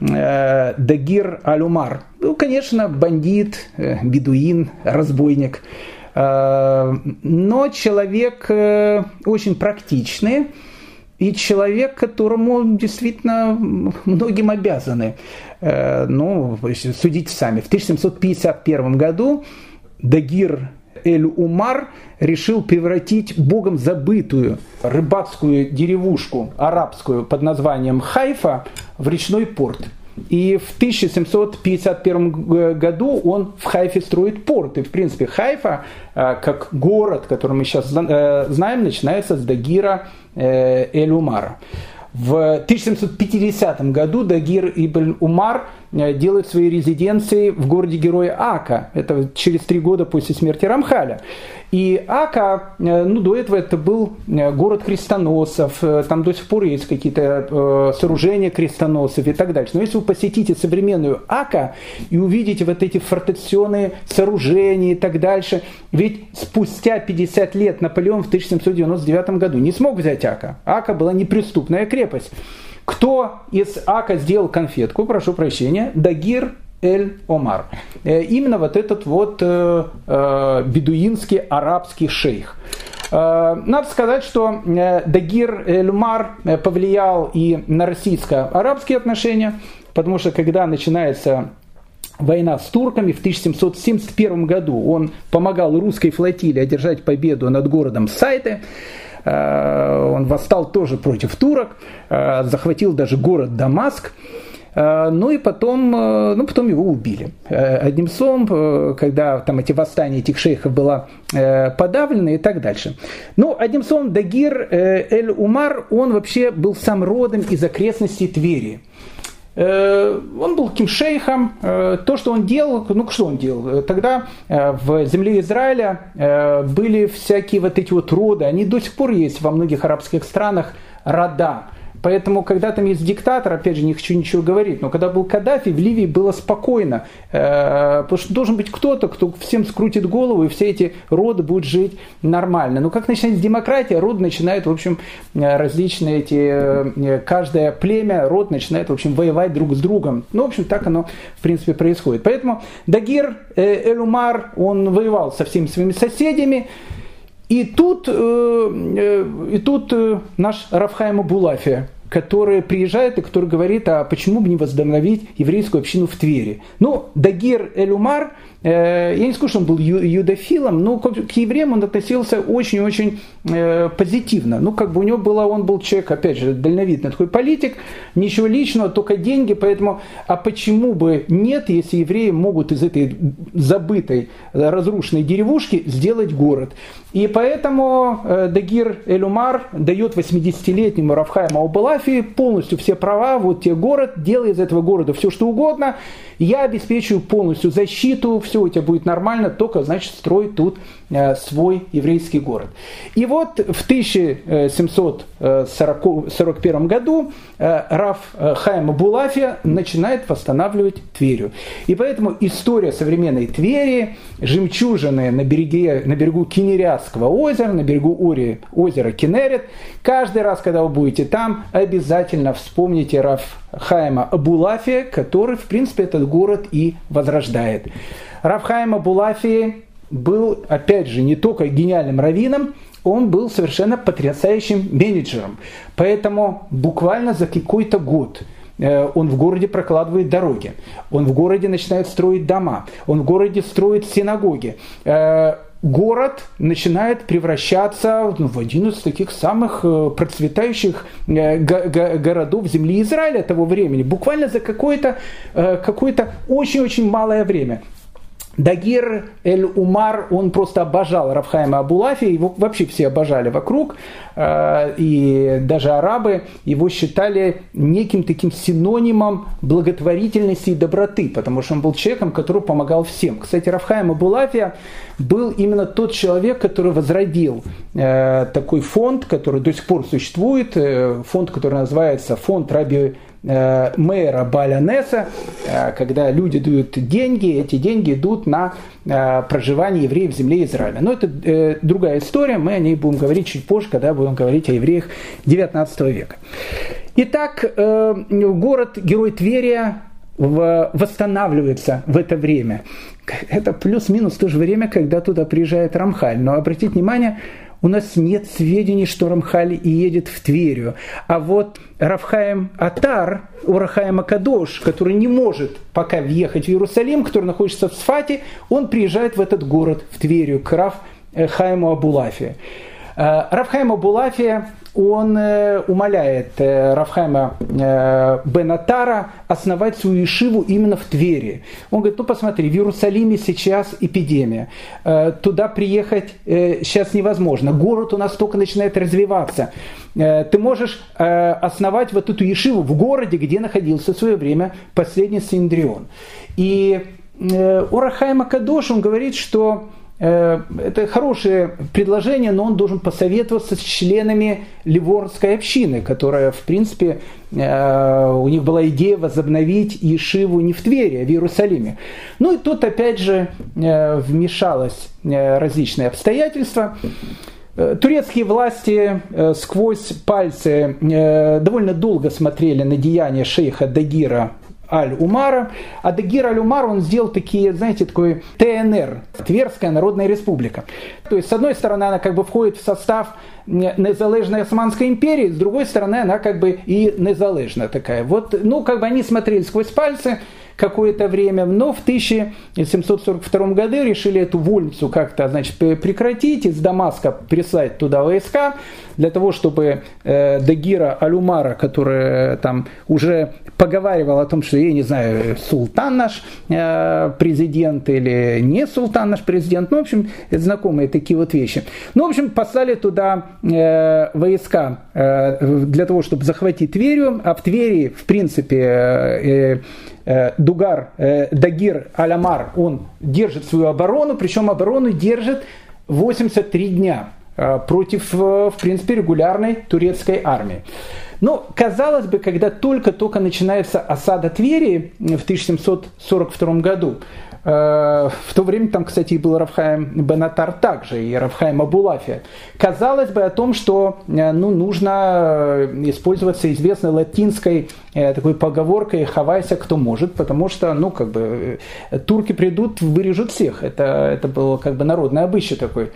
Э, Дагир Алюмар. Ну, конечно, бандит, э, бедуин, разбойник. Э, но человек очень практичный и человек, которому действительно многим обязаны. Ну, судите сами. В 1751 году Дагир Эль-Умар решил превратить богом забытую рыбацкую деревушку арабскую под названием Хайфа в речной порт. И в 1751 году он в Хайфе строит порт. И, в принципе, Хайфа, э, как город, который мы сейчас э, знаем, начинается с Дагира э, Эль-Умара. В 1750 году Дагир Ибн Умар э, делает свои резиденции в городе Героя Ака. Это через три года после смерти Рамхаля. И Ака, э, ну, до этого это был э, город крестоносов, там до сих пор есть какие-то сооружения крестоносов и так дальше. Но если вы посетите современную Ака и увидите вот эти фортеционные сооружения и так дальше, ведь спустя 50 лет Наполеон в 1799 году не смог взять Ака. Ака была неприступная крепость. Кто из Ака сделал конфетку, прошу прощения, Дагир Эль-Омар. Э, именно вот этот вот э, э, бедуинский арабский шейх. Надо сказать, что Дагир Эльмар повлиял и на российско-арабские отношения, потому что когда начинается война с турками в 1771 году, он помогал русской флотилии одержать победу над городом Сайте, он восстал тоже против турок, захватил даже город Дамаск. Э, ну и потом, э, ну, потом его убили. Э, одним словом, когда там эти восстания этих шейхов было подавлено и так дальше. Ну, одним словом, Дагир Эль-Умар, он вообще был сам родом из окрестностей Твери. Он был таким шейхом. То, что он делал, ну что он делал? Тогда в земле Израиля были всякие вот эти вот роды, они до сих пор есть во многих арабских странах, рода. Поэтому, когда там есть диктатор, опять же, не хочу ничего говорить, но когда был Каддафи, в Ливии было спокойно, э, потому что должен быть кто-то, кто всем скрутит голову, и все эти роды будут жить нормально. Но как начинается демократия, род начинает, в общем, э, различные эти, э, каждое племя, род начинает, в общем, воевать друг с другом. Ну, в общем, так оно, в принципе, происходит. Поэтому Дагир Элюмар, он воевал со всеми своими соседями, и тут, э, э, и тут э, наш Рафхайма Булафия, который приезжает и который говорит, а почему бы не возобновить еврейскую общину в Твери. Ну, Дагир Элюмар, э, я не скажу, что он был ю, юдофилом, но к, евреям он относился очень-очень э, позитивно. Ну, как бы у него было, он был человек, опять же, дальновидный такой политик, ничего личного, только деньги, поэтому, а почему бы нет, если евреи могут из этой забытой, разрушенной деревушки сделать город. И поэтому э, Дагир Элюмар дает 80-летнему Рафхайму Аубалафи полностью все права, вот тебе город, делай из этого города все что угодно, я обеспечиваю полностью защиту, все у тебя будет нормально, только, значит, строй тут э, свой еврейский город. И вот в 1741 году э, Раф Хайма Булафия начинает восстанавливать Тверью. И поэтому история современной Твери, жемчужины на, береге, на берегу Кенерятского озера, на берегу Ури, озера Кенерет, каждый раз, когда вы будете там, обязательно вспомните Раф Хайма Абулафия, который, в принципе, этот город и возрождает. Рафхайм Абулафия был, опять же, не только гениальным раввином, он был совершенно потрясающим менеджером. Поэтому буквально за какой-то год э, он в городе прокладывает дороги, он в городе начинает строить дома, он в городе строит синагоги э, город начинает превращаться ну, в один из таких самых э, процветающих э, городов земли Израиля того времени. Буквально за какое-то э, какое очень-очень малое время. Дагир Эль-Умар, он просто обожал Рафхайма Абулафи, его вообще все обожали вокруг, э, и даже арабы его считали неким таким синонимом благотворительности и доброты, потому что он был человеком, который помогал всем. Кстати, Рафхайм Абулафия был именно тот человек, который возродил э, такой фонд, который до сих пор существует, э, фонд, который называется фонд Раби мэра Балянеса, э, когда люди дают деньги, эти деньги идут на э, проживание евреев в земле Израиля. Но это другая история, мы о ней будем говорить чуть позже, когда будем говорить о евреях 19 века. Итак, город Герой Тверия восстанавливается в это время. Это плюс-минус то же время, когда туда приезжает Рамхаль. Но обратите внимание, у нас нет сведений, что Рамхали и едет в Тверию. А вот Рафхаем Атар, Урахаем Акадош, который не может пока въехать в Иерусалим, который находится в Сфате, он приезжает в этот город, в Тверию, к Рафхаему Абулафе. Э, Рафхаим Абулафия он э, умоляет э, Рафхайма э, Бенатара основать свою ишиву именно в Твери. Он говорит, ну посмотри, в Иерусалиме сейчас эпидемия, туда приехать сейчас невозможно, город у нас только начинает развиваться. Ты можешь основать вот эту ишиву в городе, где находился в свое время последний Синдрион. И Урахайма Кадош, он говорит, что это хорошее предложение, но он должен посоветоваться с членами Ливорской общины, которая, в принципе, э, у них была идея возобновить Ешиву не в Твери, а в Иерусалиме. Ну и тут, опять же, э, вмешалось различные обстоятельства. Турецкие власти сквозь пальцы довольно долго смотрели на деяния шейха Дагира Аль-Умара. А Дагир Аль-Умар, он сделал такие, знаете, такой ТНР, Тверская Народная Республика. То есть, с одной стороны, она как бы входит в состав незалежной Османской империи, с другой стороны, она как бы и незалежная такая. Вот, ну, как бы они смотрели сквозь пальцы, какое-то время, но в 1742 году решили эту вольницу как-то значит, прекратить, из Дамаска прислать туда войска, для того, чтобы э, Дагира Алюмара, который там уже поговаривал о том, что, я не знаю, султан наш э, президент или не султан наш президент, ну, в общем, знакомые такие вот вещи. Ну, в общем, послали туда э, войска э, для того, чтобы захватить Тверью, а в Твери, в принципе, э, э, Дугар, э, Дагир Алямар, он держит свою оборону, причем оборону держит 83 дня. Э, против, э, в принципе, регулярной турецкой армии. Но, казалось бы, когда только-только начинается осада Твери в 1742 году, э, в то время там, кстати, был Рафхаем Бенатар также, и Рафхаем Абулафия. Казалось бы о том, что ну, нужно использоваться известной латинской такой поговоркой «хавайся, кто может», потому что, ну, как бы, турки придут, вырежут всех. Это, это было как бы народный обычай такой.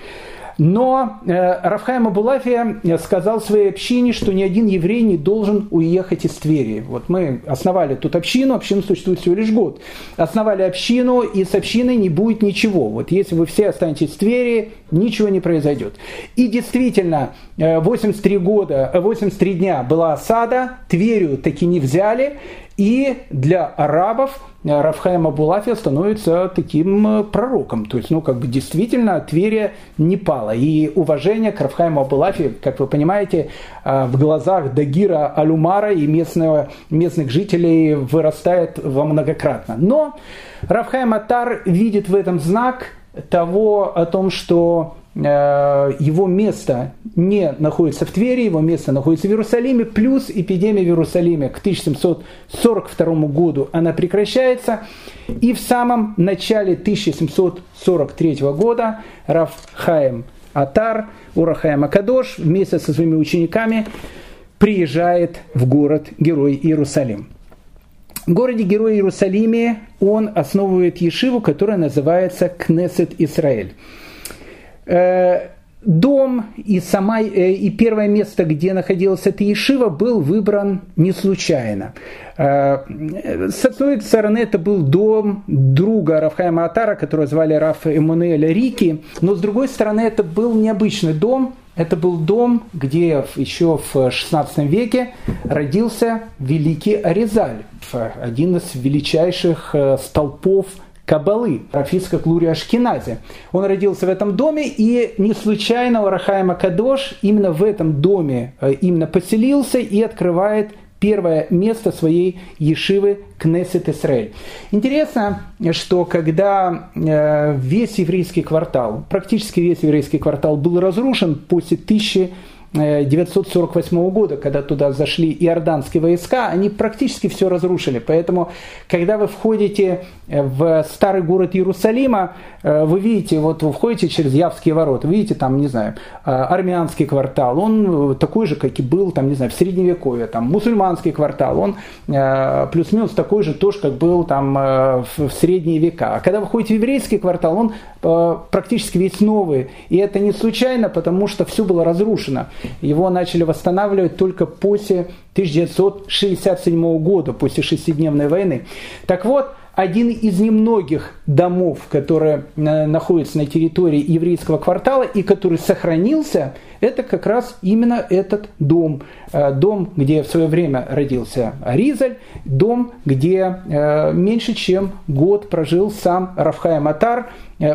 Но э, Рафхайм Абулафия сказал своей общине, что ни один еврей не должен уехать из Твери. Вот мы основали тут общину, община существует всего лишь год. Основали общину, и с общиной не будет ничего. Вот если вы все останетесь в Твери, ничего не произойдет. И действительно, 83 э, года, 83 э, дня была осада, Тверью таки не взяли, и для арабов э, Рафхаем Абулафия становится таким э, пророком. То есть, ну, как бы действительно Тверия не пала. И уважение к Рафхаему Абулафии, как вы понимаете, э, в глазах Дагира Алюмара и местного, местных жителей вырастает во многократно. Но Рафхаем Атар видит в этом знак того о том, что его место не находится в Твери, его место находится в Иерусалиме, плюс эпидемия в Иерусалиме к 1742 году она прекращается. И в самом начале 1743 года Раф Хаем Атар, Урахаем Акадош вместе со своими учениками приезжает в город Герой Иерусалим. В городе Герой Иерусалиме он основывает ешиву, которая называется Кнесет Израиль. Э, дом и, сама, э, и первое место, где находилась эта Ешива, был выбран не случайно. Э, с одной стороны, это был дом друга Рафхайма Атара, которого звали Раф Эммануэля Рики, но с другой стороны, это был необычный дом, это был дом, где еще в XVI веке родился великий Аризаль, один из величайших столпов Кабалы, Рафиска Клури Ашкинази. Он родился в этом доме, и не случайно Урахаема Кадош именно в этом доме э, именно поселился и открывает первое место своей ешивы Кнессет Исраэль. Интересно, что когда э, весь еврейский квартал, практически весь еврейский квартал был разрушен после тысячи 948 года, когда туда зашли иорданские войска, они практически все разрушили. Поэтому, когда вы входите в старый город Иерусалима, э, вы видите, вот вы входите через Явские ворота, видите там, не знаю, э, армянский квартал, он такой же, как и был, там, не знаю, в Средневековье, там, мусульманский квартал, он э, плюс-минус такой же тоже, как был там в средние века. А когда вы входите в еврейский квартал, он практически весь новый. И это не случайно, потому что все было разрушено. Его начали восстанавливать только после 1967 года, после шестидневной войны. Так вот, один из немногих домов, которые э, находятся на территории еврейского квартала и который сохранился, это как раз именно этот дом. Э, дом, где в свое время родился Аризаль, дом, где э, меньше чем год прожил сам Рафхай Матар,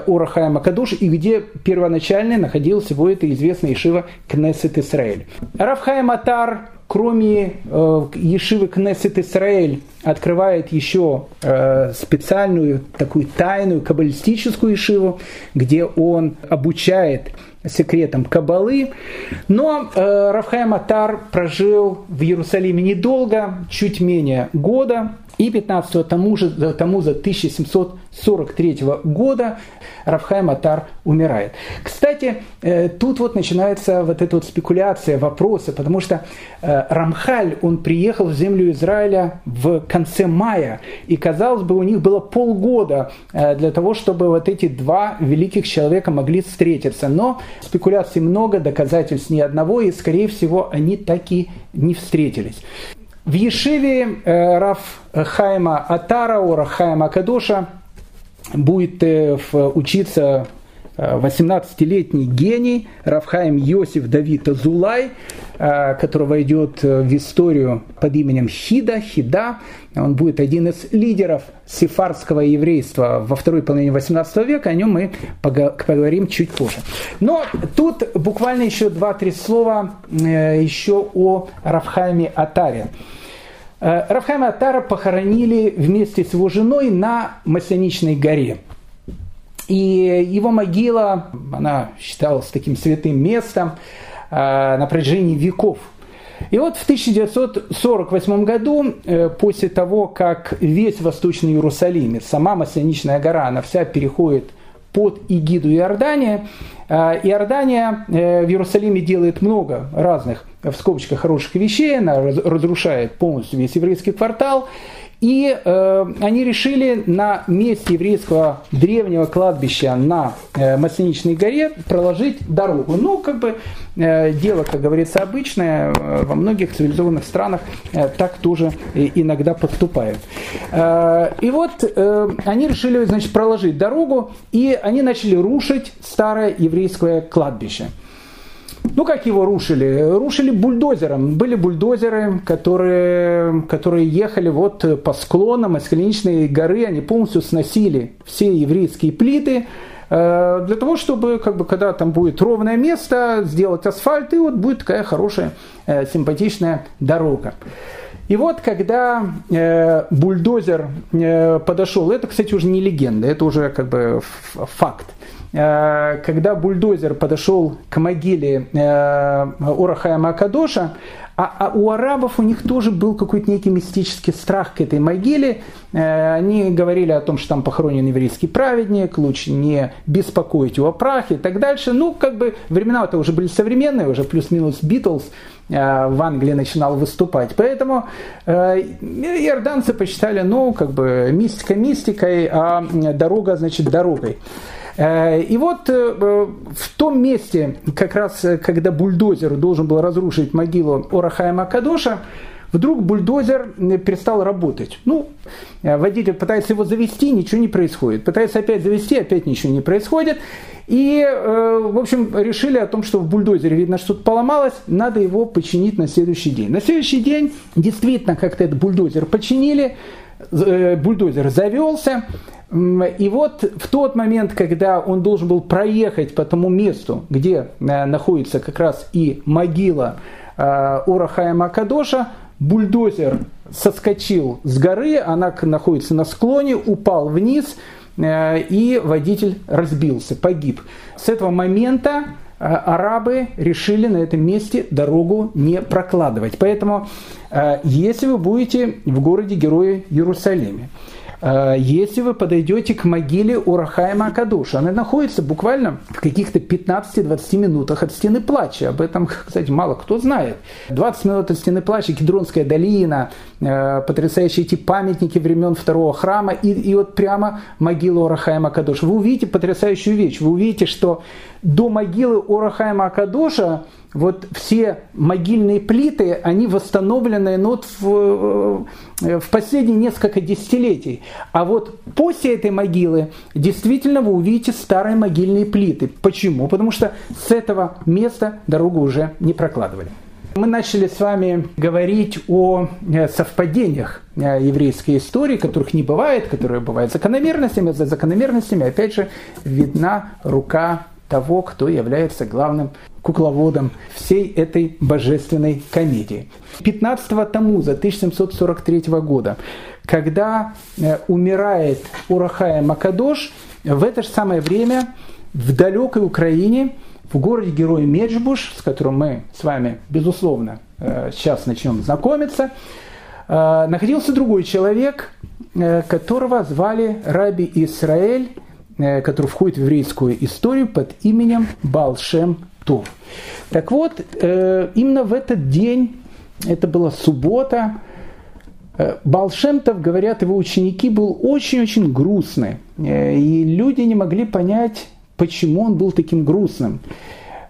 Урахай Макадуш, и где первоначально находился его это известный Ишива Кнессет Исраэль. Рафхай Матар кроме э, Ешивы Кнессет Исраэль, открывает еще э, специальную такую тайную каббалистическую Ешиву, где он обучает секретам Кабалы. Но э, Рафхайм Атар прожил в Иерусалиме недолго, чуть менее года, и 15 тому же, тому за 1700 1943 года Рафхайм Атар умирает. Кстати, э, тут вот начинается вот эта вот спекуляция, вопросы, потому что э, Рамхаль, он приехал в землю Израиля в конце мая, и, казалось бы, у них было полгода э, для того, чтобы вот эти два великих человека могли встретиться. Но спекуляций много, доказательств ни одного, и, скорее всего, они так и не встретились. В Ешиве Раф Хайма Атара, Ора Хайма Кадоша будет учиться 18-летний гений Равхаим Йосиф Давид Азулай, э, который войдет в историю под именем Хида, Хида. Он будет один из лидеров сефардского еврейства во второй половине 18 века. О нем мы поговорим чуть позже. Но тут буквально еще 2-3 слова э, еще о Равхайме Атаре. Э, Равхайма Атара похоронили вместе с его женой на Масляничной горе – и его могила, она считалась таким святым местом э, на протяжении веков. И вот в 1948 году, э, после того, как весь Восточный Иерусалим, сама Масляничная гора, она вся переходит под эгиду Иордания, э, Иордания в Иерусалиме делает много разных, в скобочках, хороших вещей, она разрушает полностью весь еврейский квартал, и э, они решили на месте еврейского древнего кладбища на э, Масленичной горе проложить дорогу. Ну, как бы э, дело, как говорится, обычное. Э, во многих цивилизованных странах э, так тоже иногда поступают. Э, и вот э, они решили, значит, проложить дорогу, и они начали рушить старое еврейское кладбище. Ну, как его рушили? Рушили бульдозером. Были бульдозеры, которые, которые ехали вот по склонам Маскалиничной горы, они полностью сносили все еврейские плиты, э, для того, чтобы, как бы, когда там будет ровное место, сделать асфальт, и вот будет такая хорошая, э, симпатичная дорога. И вот, когда э, бульдозер подошел, это, кстати, уже не легенда, это уже как бы факт. Э, когда бульдозер подошел к могиле э, Урахая Акадоша, а, а у арабов у них тоже был какой-то некий мистический страх к этой могиле. Э, они говорили о том, что там похоронен еврейский праведник, лучше не беспокоить его прах и так дальше. Ну, как бы времена это уже были современные, уже плюс-минус Битлз в Англии начинал выступать. Поэтому иорданцы посчитали, ну, как бы мистика мистикой, а дорога, значит, дорогой. Э, и вот э, в том месте, как раз э, когда бульдозер должен был разрушить могилу Орахая Макадоша, вдруг бульдозер перестал работать. Ну, водитель пытается его завести, ничего не происходит. Пытается опять завести, опять ничего не происходит. И, в общем, решили о том, что в бульдозере, видно, что-то поломалось, надо его починить на следующий день. На следующий день действительно как-то этот бульдозер починили, бульдозер завелся, и вот в тот момент, когда он должен был проехать по тому месту, где э, находится как раз и могила э, Урахая Макадоша, бульдозер соскочил с горы, она находится на склоне, упал вниз, э, и водитель разбился, погиб. С этого момента арабы решили на этом месте дорогу не прокладывать. Поэтому, если вы будете в городе Героя Иерусалиме, Э, если вы подойдете к могиле Урахайма Акадуша, она находится буквально в каких-то 15-20 минутах от стены плача. Об этом, кстати, мало кто знает. 20 минут от стены плача, Кедронская долина, э, потрясающие эти памятники времен второго храма и, и вот прямо могила Урахайма Акадуша. Вы увидите потрясающую вещь. Вы увидите, что до могилы Урахайма Акадуша вот все могильные плиты, они восстановлены ну, вот в, э, в последние несколько десятилетий. А вот после этой могилы действительно вы увидите старые могильные плиты. Почему? Потому что с этого места дорогу уже не прокладывали. Мы начали с вами говорить о э, совпадениях э, еврейской истории, которых не бывает, которые бывают закономерностями. За закономерностями, опять же, видна рука того, кто является главным кукловодом всей этой божественной комедии. 15 Тамуза 1743 года, когда э, умирает Урахая Макадош, в это же самое время в далекой Украине, в городе Герой Меджбуш, с которым мы с вами, безусловно, э, сейчас начнем знакомиться, э, находился другой человек, которого звали Раби Исраэль, который входит в еврейскую историю под именем Балшем Тов. Так вот, именно в этот день, это была суббота, Балшемтов, говорят его ученики, был очень-очень грустный. И люди не могли понять, почему он был таким грустным.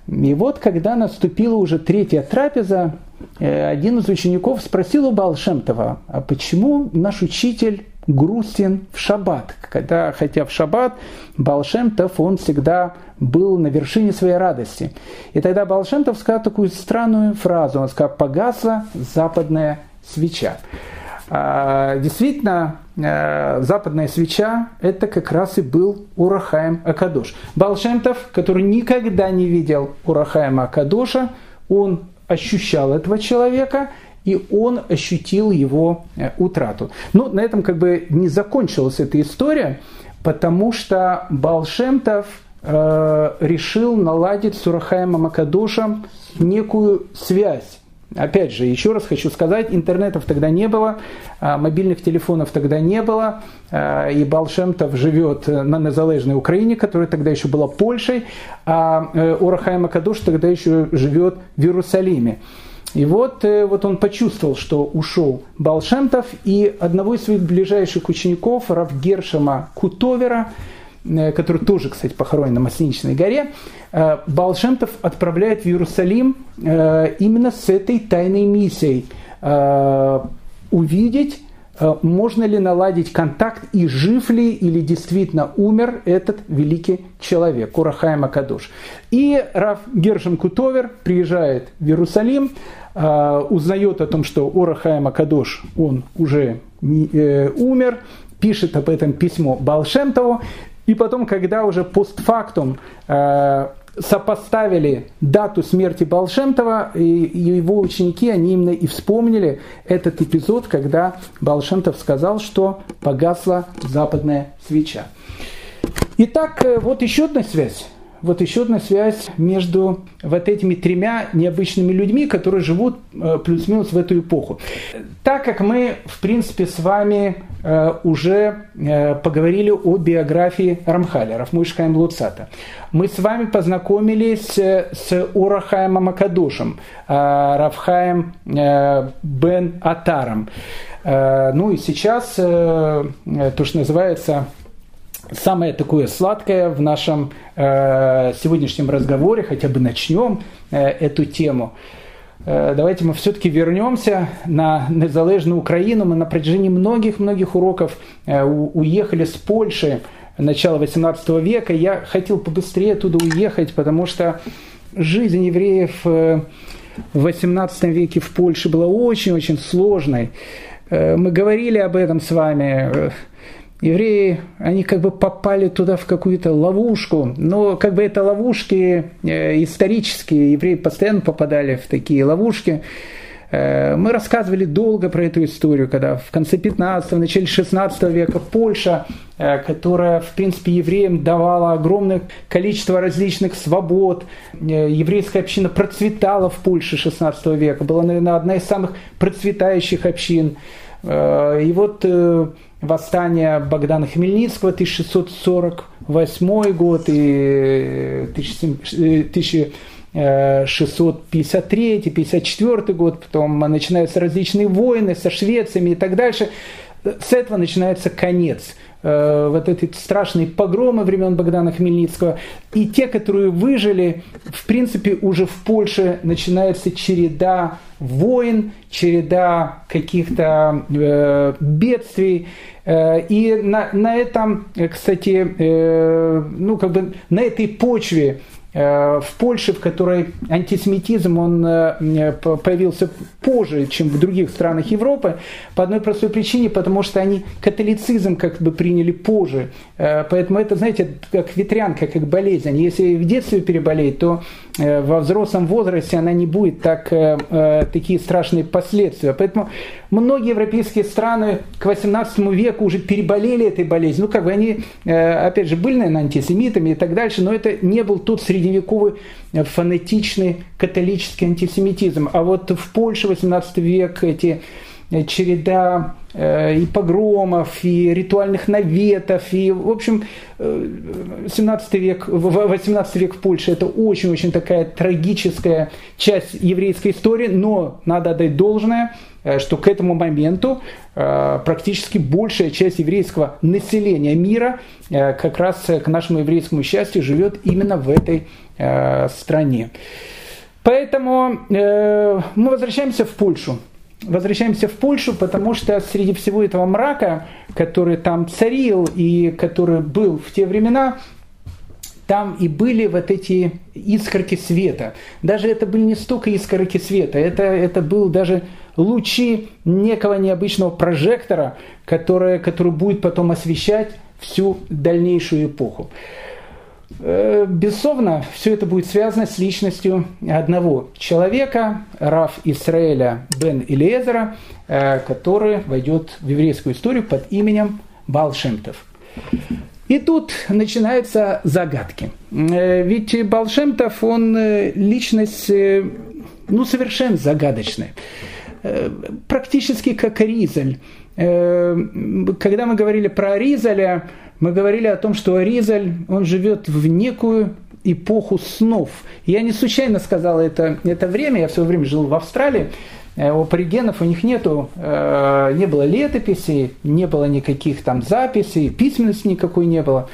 И вот, когда наступила уже третья трапеза, э, один из учеников спросил у Балшемтова, а почему наш учитель грустен в шаббат? Когда, хотя в шаббат Балшемтов, он всегда был на вершине своей радости. И тогда Балшемтов сказал такую странную фразу, он сказал, погасла западная свеча. А, действительно, э, западная свеча – это как раз и был Урахаем Акадош. Балшемтов, который никогда не видел Урахаема Акадоша, он ощущал этого человека, и он ощутил его э, утрату. Ну, на этом как бы не закончилась эта история, потому что Балшемтов э, решил наладить с Урахаемом Акадошем некую связь Опять же, еще раз хочу сказать, интернетов тогда не было, а, мобильных телефонов тогда не было, а, и Балшемтов живет на незалежной Украине, которая тогда еще была Польшей, а э, Урахай Макадуш тогда еще живет в Иерусалиме. И вот, э, вот он почувствовал, что ушел Балшемтов, и одного из своих ближайших учеников, Равгершема Кутовера, Э, который тоже, кстати, похоронен на Масличной горе, э, Балшемтов отправляет в Иерусалим именно с этой тайной миссией увидеть, можно ли наладить контакт и жив ли или действительно умер этот великий человек, Курахай Макадуш. И Раф Гершем Кутовер приезжает в Иерусалим, узнает о том, что Урахай Макадош, он уже умер, пишет об этом письмо Балшемтову, и потом, когда уже постфактум э, сопоставили дату смерти Балшемтова, и его ученики, они именно и вспомнили этот эпизод, когда Балшемтов сказал, что погасла западная свеча. Итак, э, вот еще одна связь вот еще одна связь между вот этими тремя необычными людьми, которые живут э, плюс-минус в эту эпоху. Так как мы, в принципе, с вами э, уже э, поговорили о биографии Рамхаля, Рафмуишхайм Луцата, мы с вами познакомились с Урахаем Акадушем, Рафхаем Бен Атаром. Ну и сейчас то, что называется самое такое сладкое в нашем э, сегодняшнем разговоре, хотя бы начнем э, эту тему. Э, давайте мы все-таки вернемся на незалежную Украину. Мы на протяжении многих-многих уроков э, у, уехали с Польши начала 18 века. Я хотел побыстрее оттуда уехать, потому что жизнь евреев э, в 18 веке в Польше была очень-очень сложной. Э, мы говорили об этом с вами. Евреи, они как бы попали туда в какую-то ловушку, но как бы это ловушки э, исторические, евреи постоянно попадали в такие ловушки. Э, мы рассказывали долго про эту историю, когда в конце 15 начале 16 века Польша, э, которая, в принципе, евреям давала огромное количество различных свобод, еврейская община процветала в Польше 16 века, была, наверное, одна из самых процветающих общин. И вот восстание Богдана Хмельницкого 1648 год и 1653-54 год, потом начинаются различные войны со Швециями и так дальше. С этого начинается конец э, вот эти страшные погромы времен Богдана Хмельницкого. И те, которые выжили, в принципе, уже в Польше начинается череда войн, череда каких-то э, бедствий. Э, и на, на этом, кстати, э, ну, как бы на этой почве Э, в Польше, в которой антисемитизм он э, появился позже, чем в других странах Европы, по одной простой причине, потому что они католицизм как бы приняли позже. Э, поэтому это, знаете, как ветрянка, как болезнь. Если в детстве переболеть, то во взрослом возрасте она не будет так, такие страшные последствия. Поэтому многие европейские страны к 18 веку уже переболели этой болезнью. Ну, как бы они, опять же, были, наверное, антисемитами и так дальше, но это не был тот среди средневековый фонетичный католический антисемитизм. А вот в Польше 18 век эти череда и погромов, и ритуальных наветов, и, в общем, 17 век, 18 век в Польше – это очень-очень такая трагическая часть еврейской истории, но надо отдать должное, что к этому моменту практически большая часть еврейского населения мира как раз к нашему еврейскому счастью живет именно в этой стране. Поэтому э, мы возвращаемся в Польшу. Возвращаемся в Польшу, потому что среди всего этого мрака, который там царил и который был в те времена, там и были вот эти искорки света. Даже это были не столько искорки света, это, это был даже лучи некого необычного прожектора, который, который будет потом освещать всю дальнейшую эпоху. Э, безусловно, все это будет связано с личностью одного человека, Раф Исраэля бен Илиезера, э, который войдет в еврейскую историю под именем Балшемтов. И тут начинаются загадки. Э, ведь Балшемтов, он личность ну, совершенно загадочная. Практически как Ризаль. Когда мы говорили про Ризаля, мы говорили о том, что Аризаль, он живет в некую эпоху снов. Я не случайно сказал это, это время, я все время жил в Австралии, э, у аборигенов у них нету, э, не было летописей, не было никаких там записей, письменности никакой не было.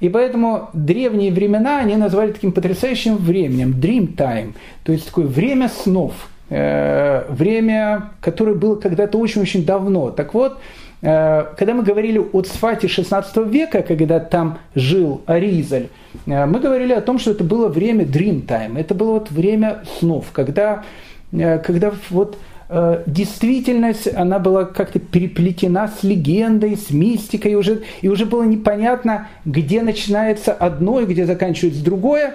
И поэтому древние времена они назвали таким потрясающим временем, dream time, то есть такое время снов, э, время, которое было когда-то очень-очень давно. Так вот, Э, когда мы говорили о Цфате 16 века, когда там жил Аризаль, э, мы говорили о том, что это было время dream time, это было вот время снов, когда, э, когда вот действительность, она была как-то переплетена с легендой, с мистикой, и уже, и уже было непонятно, где начинается одно и где заканчивается другое.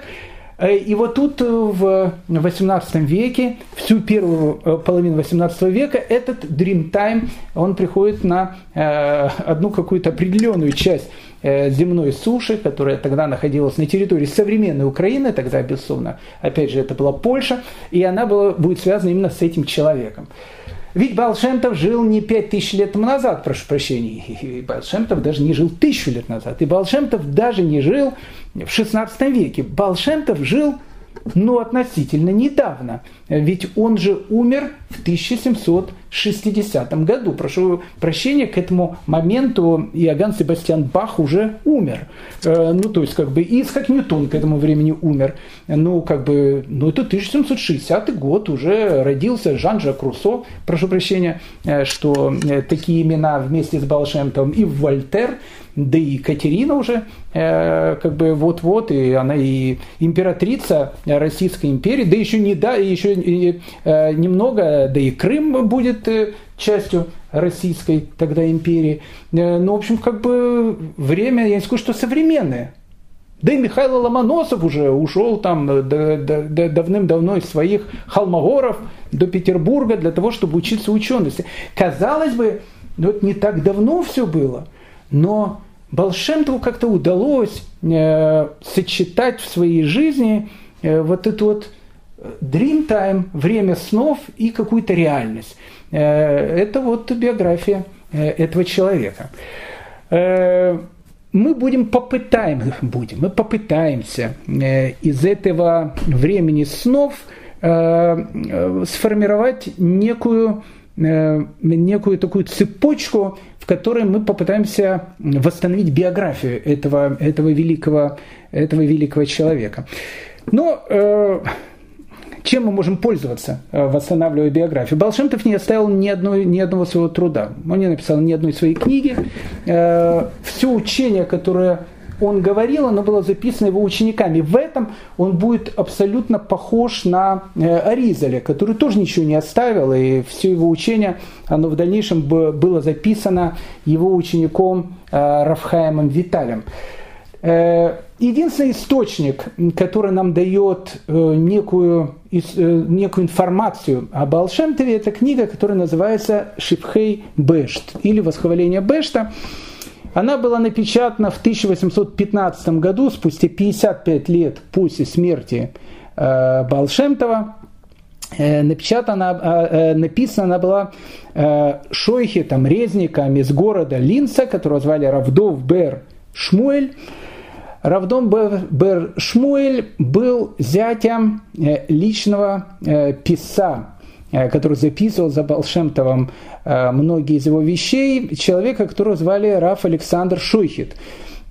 Э, и вот тут э, в XVIII веке, всю первую э, половину XVIII века, этот Dream Time, он приходит на одну какую-то определенную часть земной суши, которая тогда находилась на территории современной Украины, тогда, безусловно, опять же, это была Польша, и она была, будет связана именно с этим человеком. Ведь Балшемтов жил не пять тысяч лет назад, прошу прощения, и Балшемтов даже не жил тысячу лет назад, и Балшемтов даже не жил в XVI веке. Балшемтов жил но относительно недавно. Ведь он же умер в 1760 году. Прошу прощения, к этому моменту Иоганн Себастьян Бах уже умер. Э, ну, то есть, как бы, и Исхак Ньютон к этому времени умер. Ну, как бы, ну, это 1760 год, уже родился Жан-Жак Руссо, прошу прощения, э, что э, такие имена вместе с Балшемтом и Вольтер – да и Екатерина уже э, как бы вот-вот, и она и императрица Российской империи, да еще не да, еще и, э, немного, да и Крым будет э, частью Российской тогда империи. Э, ну, в общем, как бы время, я не скажу, что современное. Да и Михаил Ломоносов уже ушел там давным-давно из своих холмогоров до Петербурга для того, чтобы учиться учености. Казалось бы, ну, вот не так давно все было – но Балшемтову как-то удалось э, сочетать в своей жизни э, вот эту вот dream time, время снов и какую-то реальность. Э, это вот биография э, этого человека. Э, мы будем попытаем, будем, мы попытаемся из этого времени снов сформировать некую некую такую цепочку, в которой мы попытаемся восстановить биографию этого, этого, великого, этого великого человека. Но чем мы можем пользоваться, э, восстанавливая биографию? Балшемтов не оставил ни, одной, ни одного своего труда. Он не написал ни одной своей книги. Все учение, которое он говорил, оно было записано его учениками. В этом он будет абсолютно похож на э, Аризаля, который тоже ничего не оставил, и все его учение, оно в дальнейшем было записано его учеником э, Рафхаемом Виталем. Э, единственный источник, который нам дает некую, некую информацию об Алшемтове, это книга, которая называется «Шипхей Бешт» или «Восхваление Бешта». Она была напечатана в 1815 году, спустя 55 лет после смерти э, Балшемтова. напечатана, написана она была шойхетом, резником из города Линца, которого звали Равдов Бер Шмуэль. Равдом Бер Шмуэль был зятем личного писа, который записывал за Балшемтовым многие из его вещей, человека, которого звали Раф Александр Шойхет.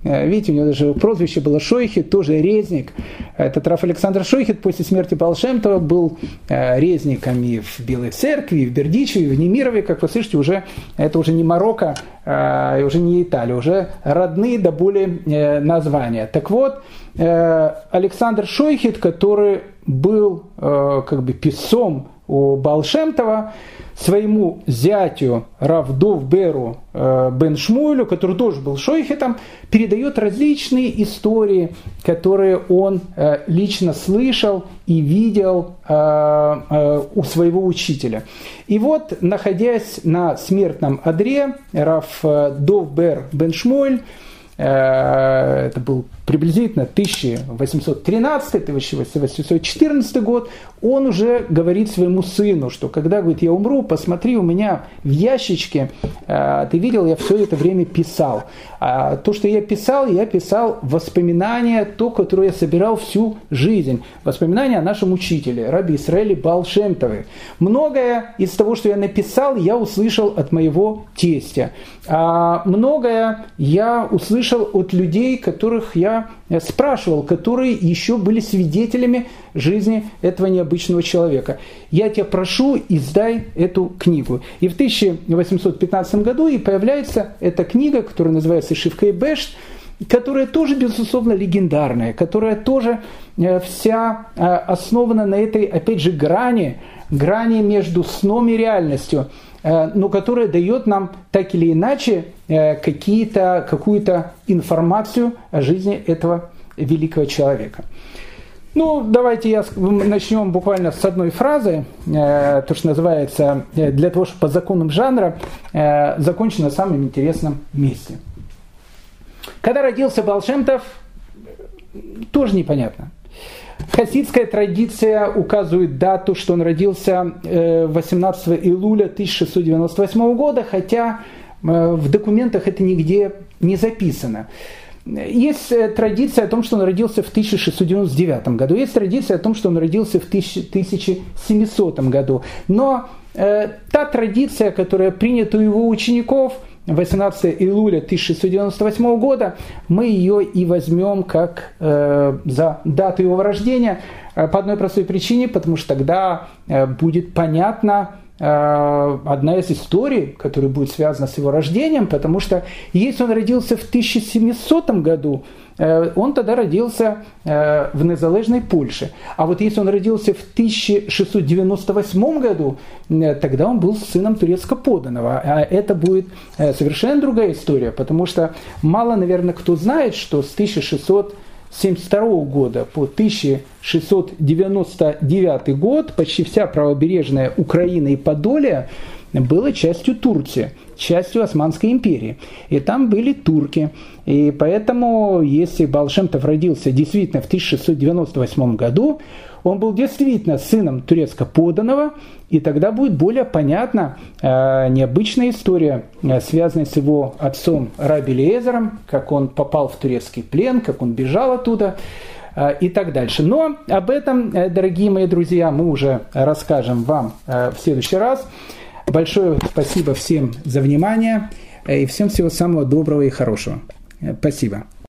Э, видите, у него даже прозвище было Шойхет, тоже резник. Этот Раф Александр Шойхет после смерти Балшемтова был э, резником и в Белой Церкви, и в Бердичеве, и в Немирове, как вы слышите, уже, это уже не Марокко, э, уже не Италия, уже родные до более названия. Так вот, Александр Шойхет, который был как бы писцом у Балшемтова, своему зятю Равдов Беру э, Бен Шмуэлю, который тоже был шойхетом, передает различные истории, которые он э, лично слышал и видел э, у своего учителя. И вот, находясь на смертном одре, Рав Дов Бер Бен Шмуэль, это был приблизительно 1813-1814 год, он уже говорит своему сыну, что когда, говорит, я умру, посмотри, у меня в ящичке, а, ты видел, я все это время писал. А то, что я писал, я писал воспоминания, то, которое я собирал всю жизнь. Воспоминания о нашем учителе, раби Исраиле Балшемтове. Многое из того, что я написал, я услышал от моего тестя. А многое я услышал от людей, которых я спрашивал, которые еще были свидетелями жизни этого необычного человека. Я тебя прошу, издай эту книгу. И в 1815 году и появляется эта книга, которая называется «Шивка и Бешт», которая тоже, безусловно, легендарная, которая тоже э, вся э, основана на этой, опять же, грани, грани между сном и реальностью – Э, но которая дает нам так или иначе э, какие-то, какую-то информацию о жизни этого великого человека. Ну, давайте я начнем буквально с одной фразы, э, то, что называется, для того, чтобы по законам жанра закончить на самом интересном месте. Когда родился Балшемтов, тоже непонятно. Хасидская традиция указывает дату, что он родился 18 э, июля 1698 года, хотя э, в документах это нигде не записано. Есть э, традиция о том, что он родился в 1699 году, есть традиция о том, что он родился в 1700 году. Но э, та традиция, которая принята у его учеников – 18 июля 1698 года, мы ее и возьмем как э, за дату его рождения э, по одной простой причине, потому что тогда э, будет понятно, одна из историй, которая будет связана с его рождением, потому что если он родился в 1700 году, э, он тогда родился э, в незалежной Польше. А вот если он родился в 1698 году, тогда он был сыном турецко-поданного. А это будет совершенно другая история, потому что мало, наверное, кто знает, что с 1600 1972 года по 1699 год почти вся правобережная Украина и Подолия была частью Турции, частью Османской империи. И там были турки. И поэтому, если Балшемтов родился действительно в 1698 году, он был действительно сыном турецко-поданного, и тогда будет более понятна э, необычная история, э, связанная с его отцом Раби Лезером, как он попал в турецкий плен, как он бежал оттуда э, и так дальше. Но об этом, э, дорогие мои друзья, мы уже расскажем вам э, в следующий раз. Большое спасибо всем за внимание э, и всем всего самого доброго и хорошего. Э, спасибо.